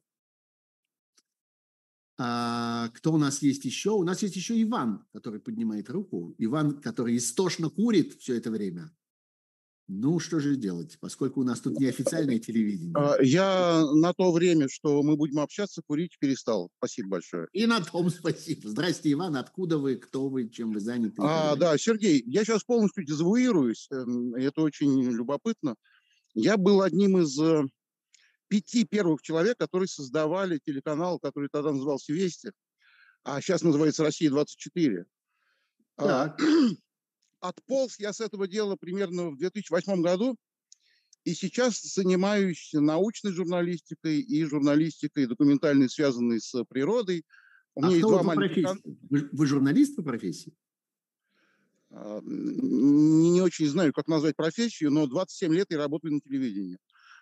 А, кто у нас есть еще? У нас есть еще Иван, который поднимает руку. Иван, который истошно курит все это время. Ну, что же делать, поскольку у нас тут неофициальное телевидение. А, я на то время, что мы будем общаться, курить перестал. Спасибо большое. И на том спасибо. Здрасте, Иван. Откуда вы, кто вы, чем вы заняты? А, да, Сергей, я сейчас полностью дезавуируюсь. Эм, это очень любопытно. Я был одним из э, пяти первых человек, которые создавали телеканал, который тогда назывался «Вести», а сейчас называется «Россия-24». А, так. Отполз я с этого дела примерно в 2008 году, и сейчас занимаюсь научной журналистикой и журналистикой документальной, связанной с природой. У меня а есть два маленьких... Вы, вы журналист по профессии? А, не, не очень знаю, как назвать профессию, но 27 лет я работаю на телевидении.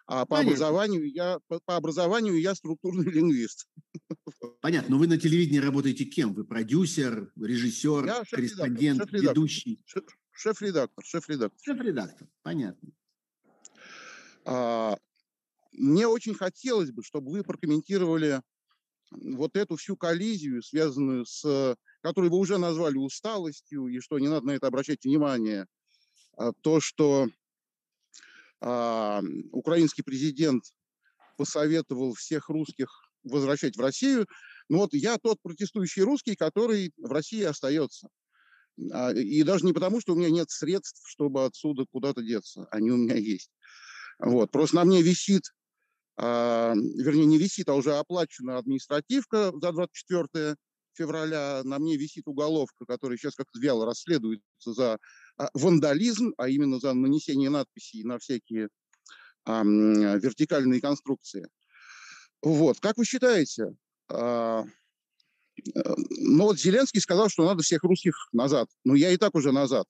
А по образованию, я, по, по образованию я структурный лингвист. Понятно. Но вы на телевидении работаете кем? Вы продюсер, режиссер, я корреспондент, шеф ведущий? Шеф-редактор. Шеф-редактор. Шеф-редактор. Понятно. А, мне очень хотелось бы, чтобы вы прокомментировали вот эту всю коллизию, связанную с, которую вы уже назвали усталостью, и что не надо на это обращать внимание, а, то, что а, украинский президент посоветовал всех русских возвращать в Россию. Но вот я тот протестующий русский, который в России остается. А, и даже не потому, что у меня нет средств, чтобы отсюда куда-то деться. Они у меня есть. Вот. Просто на мне висит, а, вернее, не висит, а уже оплачена административка за 24 февраля. На мне висит уголовка, которая сейчас как-то вяло расследуется за вандализм, а именно за нанесение надписей на всякие а, вертикальные конструкции. Вот, как вы считаете, а, ну вот Зеленский сказал, что надо всех русских назад. Ну я и так уже назад.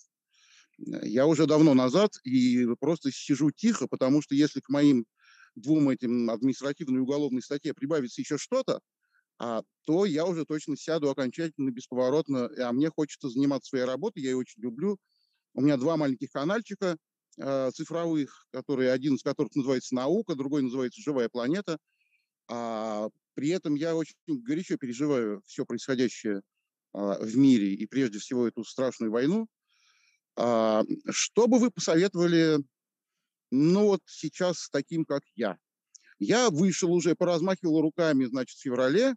Я уже давно назад и просто сижу тихо, потому что если к моим двум этим административной и уголовной статье прибавится еще что-то, а, то я уже точно сяду окончательно, бесповоротно. А мне хочется заниматься своей работой, я ее очень люблю. У меня два маленьких канальчика э, цифровых, которые, один из которых называется «Наука», другой называется «Живая планета». А при этом я очень горячо переживаю все происходящее а, в мире и прежде всего эту страшную войну. А, что бы вы посоветовали, ну вот сейчас таким, как я? Я вышел уже, поразмахивал руками, значит, в феврале.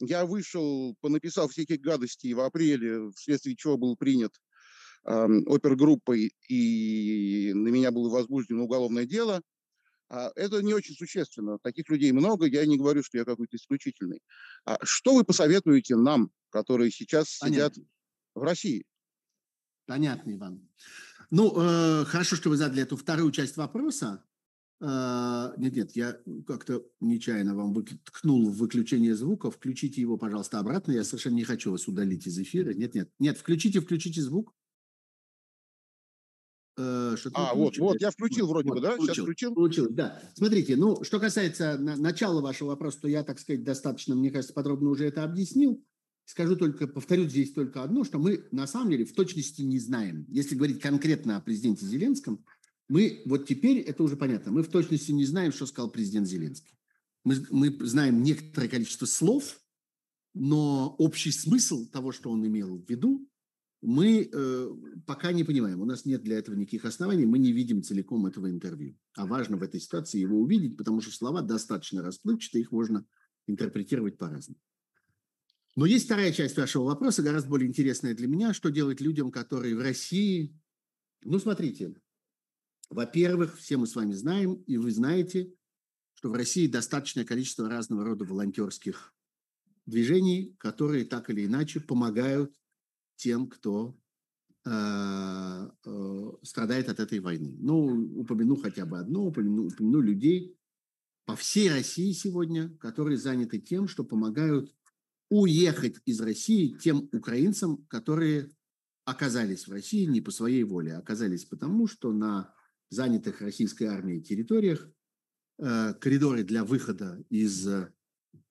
Я вышел, понаписал всяких гадостей в апреле, вследствие чего был принят опергруппой, и на меня было возбуждено уголовное дело. А это не очень существенно. Таких людей много, я не говорю, что я какой-то исключительный. А что вы посоветуете нам, которые сейчас Понятно. сидят в России? Понятно, Иван. Ну, э, хорошо, что вы задали эту вторую часть вопроса. Э, нет, нет, я как-то нечаянно вам ткнул в выключение звука. Включите его, пожалуйста, обратно. Я совершенно не хочу вас удалить из эфира. Нет, нет, нет, включите, включите звук. Э, а, вот, вот, я включил вроде вот, бы, да? Включил, Сейчас включил? Включил, да. Смотрите, ну, что касается на, начала вашего вопроса, то я, так сказать, достаточно, мне кажется, подробно уже это объяснил. Скажу только, повторю здесь только одно, что мы на самом деле в точности не знаем. Если говорить конкретно о президенте Зеленском, мы вот теперь, это уже понятно, мы в точности не знаем, что сказал президент Зеленский. Мы, мы знаем некоторое количество слов, но общий смысл того, что он имел в виду, мы э, пока не понимаем, у нас нет для этого никаких оснований, мы не видим целиком этого интервью. А важно в этой ситуации его увидеть, потому что слова достаточно расплывчатые, их можно интерпретировать по-разному. Но есть вторая часть вашего вопроса, гораздо более интересная для меня, что делать людям, которые в России... Ну, смотрите, во-первых, все мы с вами знаем, и вы знаете, что в России достаточное количество разного рода волонтерских движений, которые так или иначе помогают тем, кто э, э, страдает от этой войны. Ну, упомяну хотя бы одно, упомяну, упомяну людей по всей России сегодня, которые заняты тем, что помогают уехать из России тем украинцам, которые оказались в России не по своей воле, а оказались потому, что на занятых российской армией территориях э, коридоры для выхода из Э,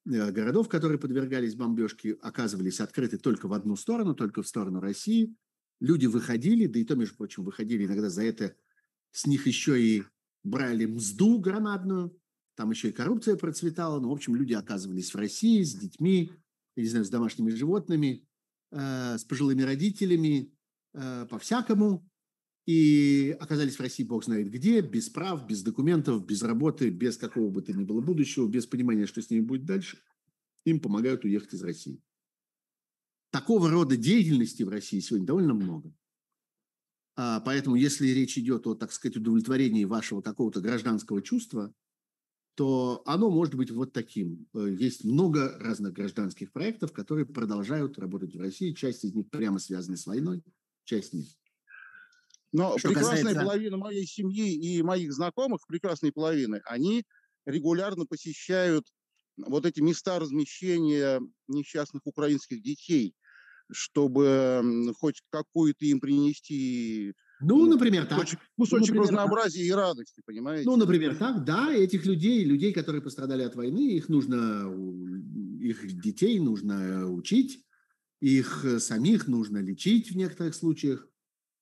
городов, которые подвергались бомбежке, оказывались открыты только в одну сторону, только в сторону России. Люди выходили, да и то, между прочим, выходили иногда за это, с них еще и брали мзду громадную, там еще и коррупция процветала. Ну, в общем, люди оказывались в России с детьми, я не знаю, с домашними животными, э, с пожилыми родителями, э, по-всякому. И оказались в России бог знает где, без прав, без документов, без работы, без какого бы то ни было будущего, без понимания, что с ними будет дальше, им помогают уехать из России. Такого рода деятельности в России сегодня довольно много. А, поэтому, если речь идет о, так сказать, удовлетворении вашего какого-то гражданского чувства, то оно может быть вот таким. Э, есть много разных гражданских проектов, которые продолжают работать в России. Часть из них прямо связаны с войной, часть нет. Но Что прекрасная касается... половина моей семьи и моих знакомых, прекрасной половины, они регулярно посещают вот эти места размещения несчастных украинских детей, чтобы хоть какую-то им принести ну, например, так. Кусочек, кусочек ну, например, разнообразия так. и радости, понимаете? Ну, например, так, да, этих людей, людей, которые пострадали от войны, их нужно, их детей нужно учить, их самих нужно лечить в некоторых случаях,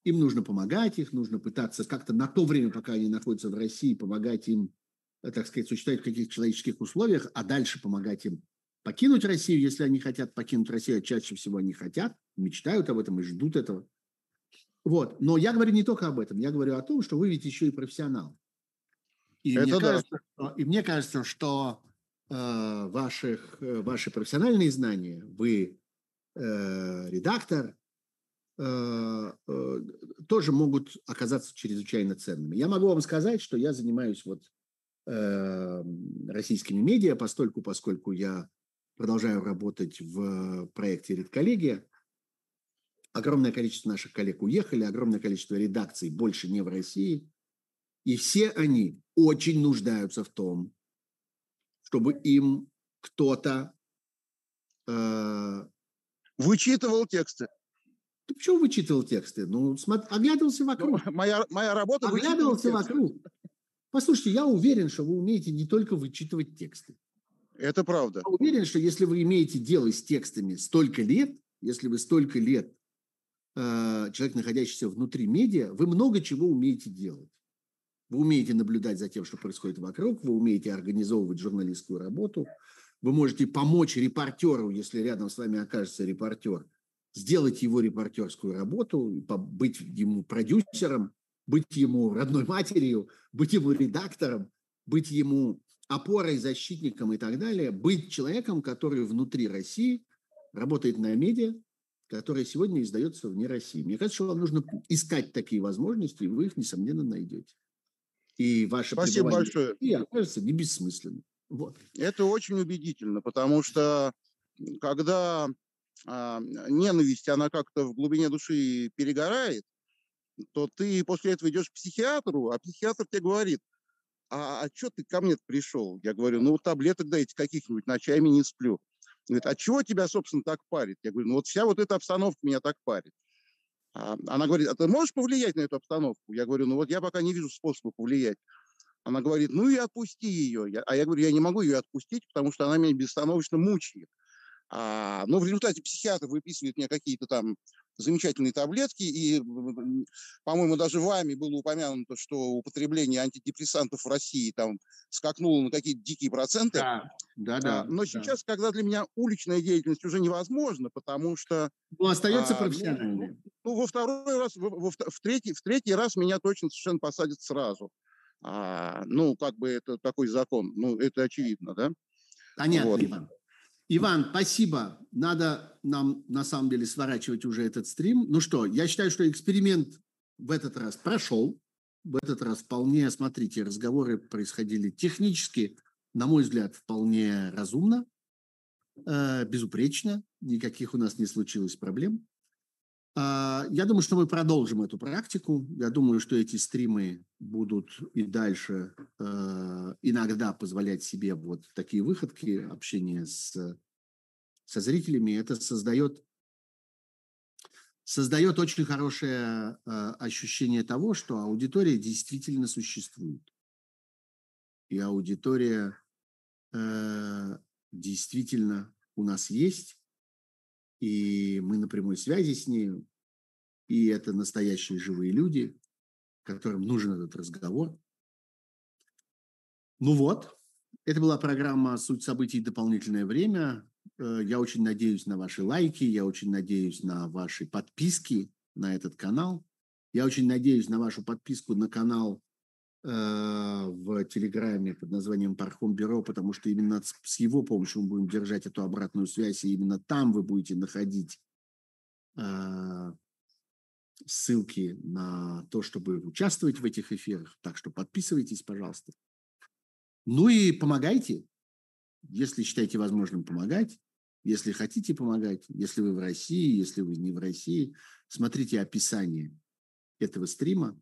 им нужно помогать, их нужно пытаться как-то на то время, пока они находятся в России, помогать им, э, так сказать, существовать в каких-то человеческих условиях, а дальше помогать им покинуть Россию, если они хотят покинуть Россию, а чаще всего они хотят, мечтают об этом и ждут этого. Вот. Но я говорю не только об этом, я говорю о том, что вы ведь еще и профессионал. И, Это мне, да. кажется, что, и мне кажется, что э, ваших, э, ваши профессиональные знания, вы э, редактор, тоже могут оказаться чрезвычайно ценными. Я могу вам сказать, что я занимаюсь вот э, российскими медиа, постольку, поскольку я продолжаю работать в проекте «Редколлегия», Огромное количество наших коллег уехали, огромное количество редакций больше не в России. И все они очень нуждаются в том, чтобы им кто-то... Э, вычитывал тексты. Ты почему вычитывал тексты? Ну, смотри, оглядывался вокруг. Ну, моя, моя работа Оглядывался вокруг. Послушайте, я уверен, что вы умеете не только вычитывать тексты. Это правда. Я уверен, что если вы имеете дело с текстами столько лет, если вы столько лет Э, человек, находящийся внутри медиа, вы много чего умеете делать. Вы умеете наблюдать за тем, что происходит вокруг, вы умеете организовывать журналистскую работу, вы можете помочь репортеру, если рядом с вами окажется репортер, сделать его репортерскую работу, быть ему продюсером, быть ему родной матерью, быть ему редактором, быть ему опорой, защитником и так далее, быть человеком, который внутри России работает на медиа, которая сегодня издается вне России. Мне кажется, что вам нужно искать такие возможности, и вы их, несомненно, найдете. И ваше Спасибо большое. И окажется не бессмысленным. Вот. Это очень убедительно, потому что когда ненависть, она как-то в глубине души перегорает, то ты после этого идешь к психиатру, а психиатр тебе говорит, а, а что ты ко мне пришел? Я говорю, ну таблеток дайте каких-нибудь, ночами не сплю. Говорит, а чего тебя, собственно, так парит? Я говорю, ну вот вся вот эта обстановка меня так парит. А она говорит, а ты можешь повлиять на эту обстановку? Я говорю, ну вот я пока не вижу способа повлиять. Она говорит, ну и отпусти ее. Я, а я говорю, я не могу ее отпустить, потому что она меня бестановочно мучает. А, но в результате психиатр выписывает мне какие-то там замечательные таблетки, и, по-моему, даже вами было упомянуто, что употребление антидепрессантов в России там скакнуло на какие-то дикие проценты. Да, да, да. А, но да. сейчас, когда для меня уличная деятельность уже невозможна, потому что... Ну, остается а, профессиональной. Ну, ну, во второй раз, во, во, в, третий, в третий раз меня точно совершенно посадят сразу. А, ну, как бы это такой закон, ну, это очевидно, да? Понятно, вот. Иван. Иван, спасибо. Надо нам, на самом деле, сворачивать уже этот стрим. Ну что, я считаю, что эксперимент в этот раз прошел. В этот раз вполне, смотрите, разговоры происходили технически, на мой взгляд, вполне разумно, э, безупречно. Никаких у нас не случилось проблем. А, я думаю, что мы продолжим эту практику. Я думаю, что эти стримы будут и дальше э, иногда позволять себе вот такие выходки, общение с, со зрителями. Это создает, создает очень хорошее э, ощущение того, что аудитория действительно существует. И аудитория э, действительно у нас есть и мы на прямой связи с ней, и это настоящие живые люди, которым нужен этот разговор. Ну вот, это была программа «Суть событий. Дополнительное время». Э, я очень надеюсь на ваши лайки, я очень надеюсь на ваши подписки на этот канал. Я очень надеюсь на вашу подписку на канал в Телеграме под названием Пархом Бюро, потому что именно с, с его помощью мы будем держать эту обратную связь, и именно там вы будете находить э, ссылки на то, чтобы участвовать в этих эфирах. Так что подписывайтесь, пожалуйста. Ну и помогайте, если считаете возможным помогать. Если хотите помогать, если вы в России, если вы не в России, смотрите описание этого стрима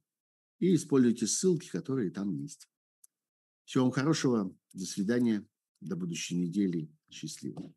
и используйте ссылки, которые там есть. Всего вам хорошего. До свидания. До будущей недели. Счастливо.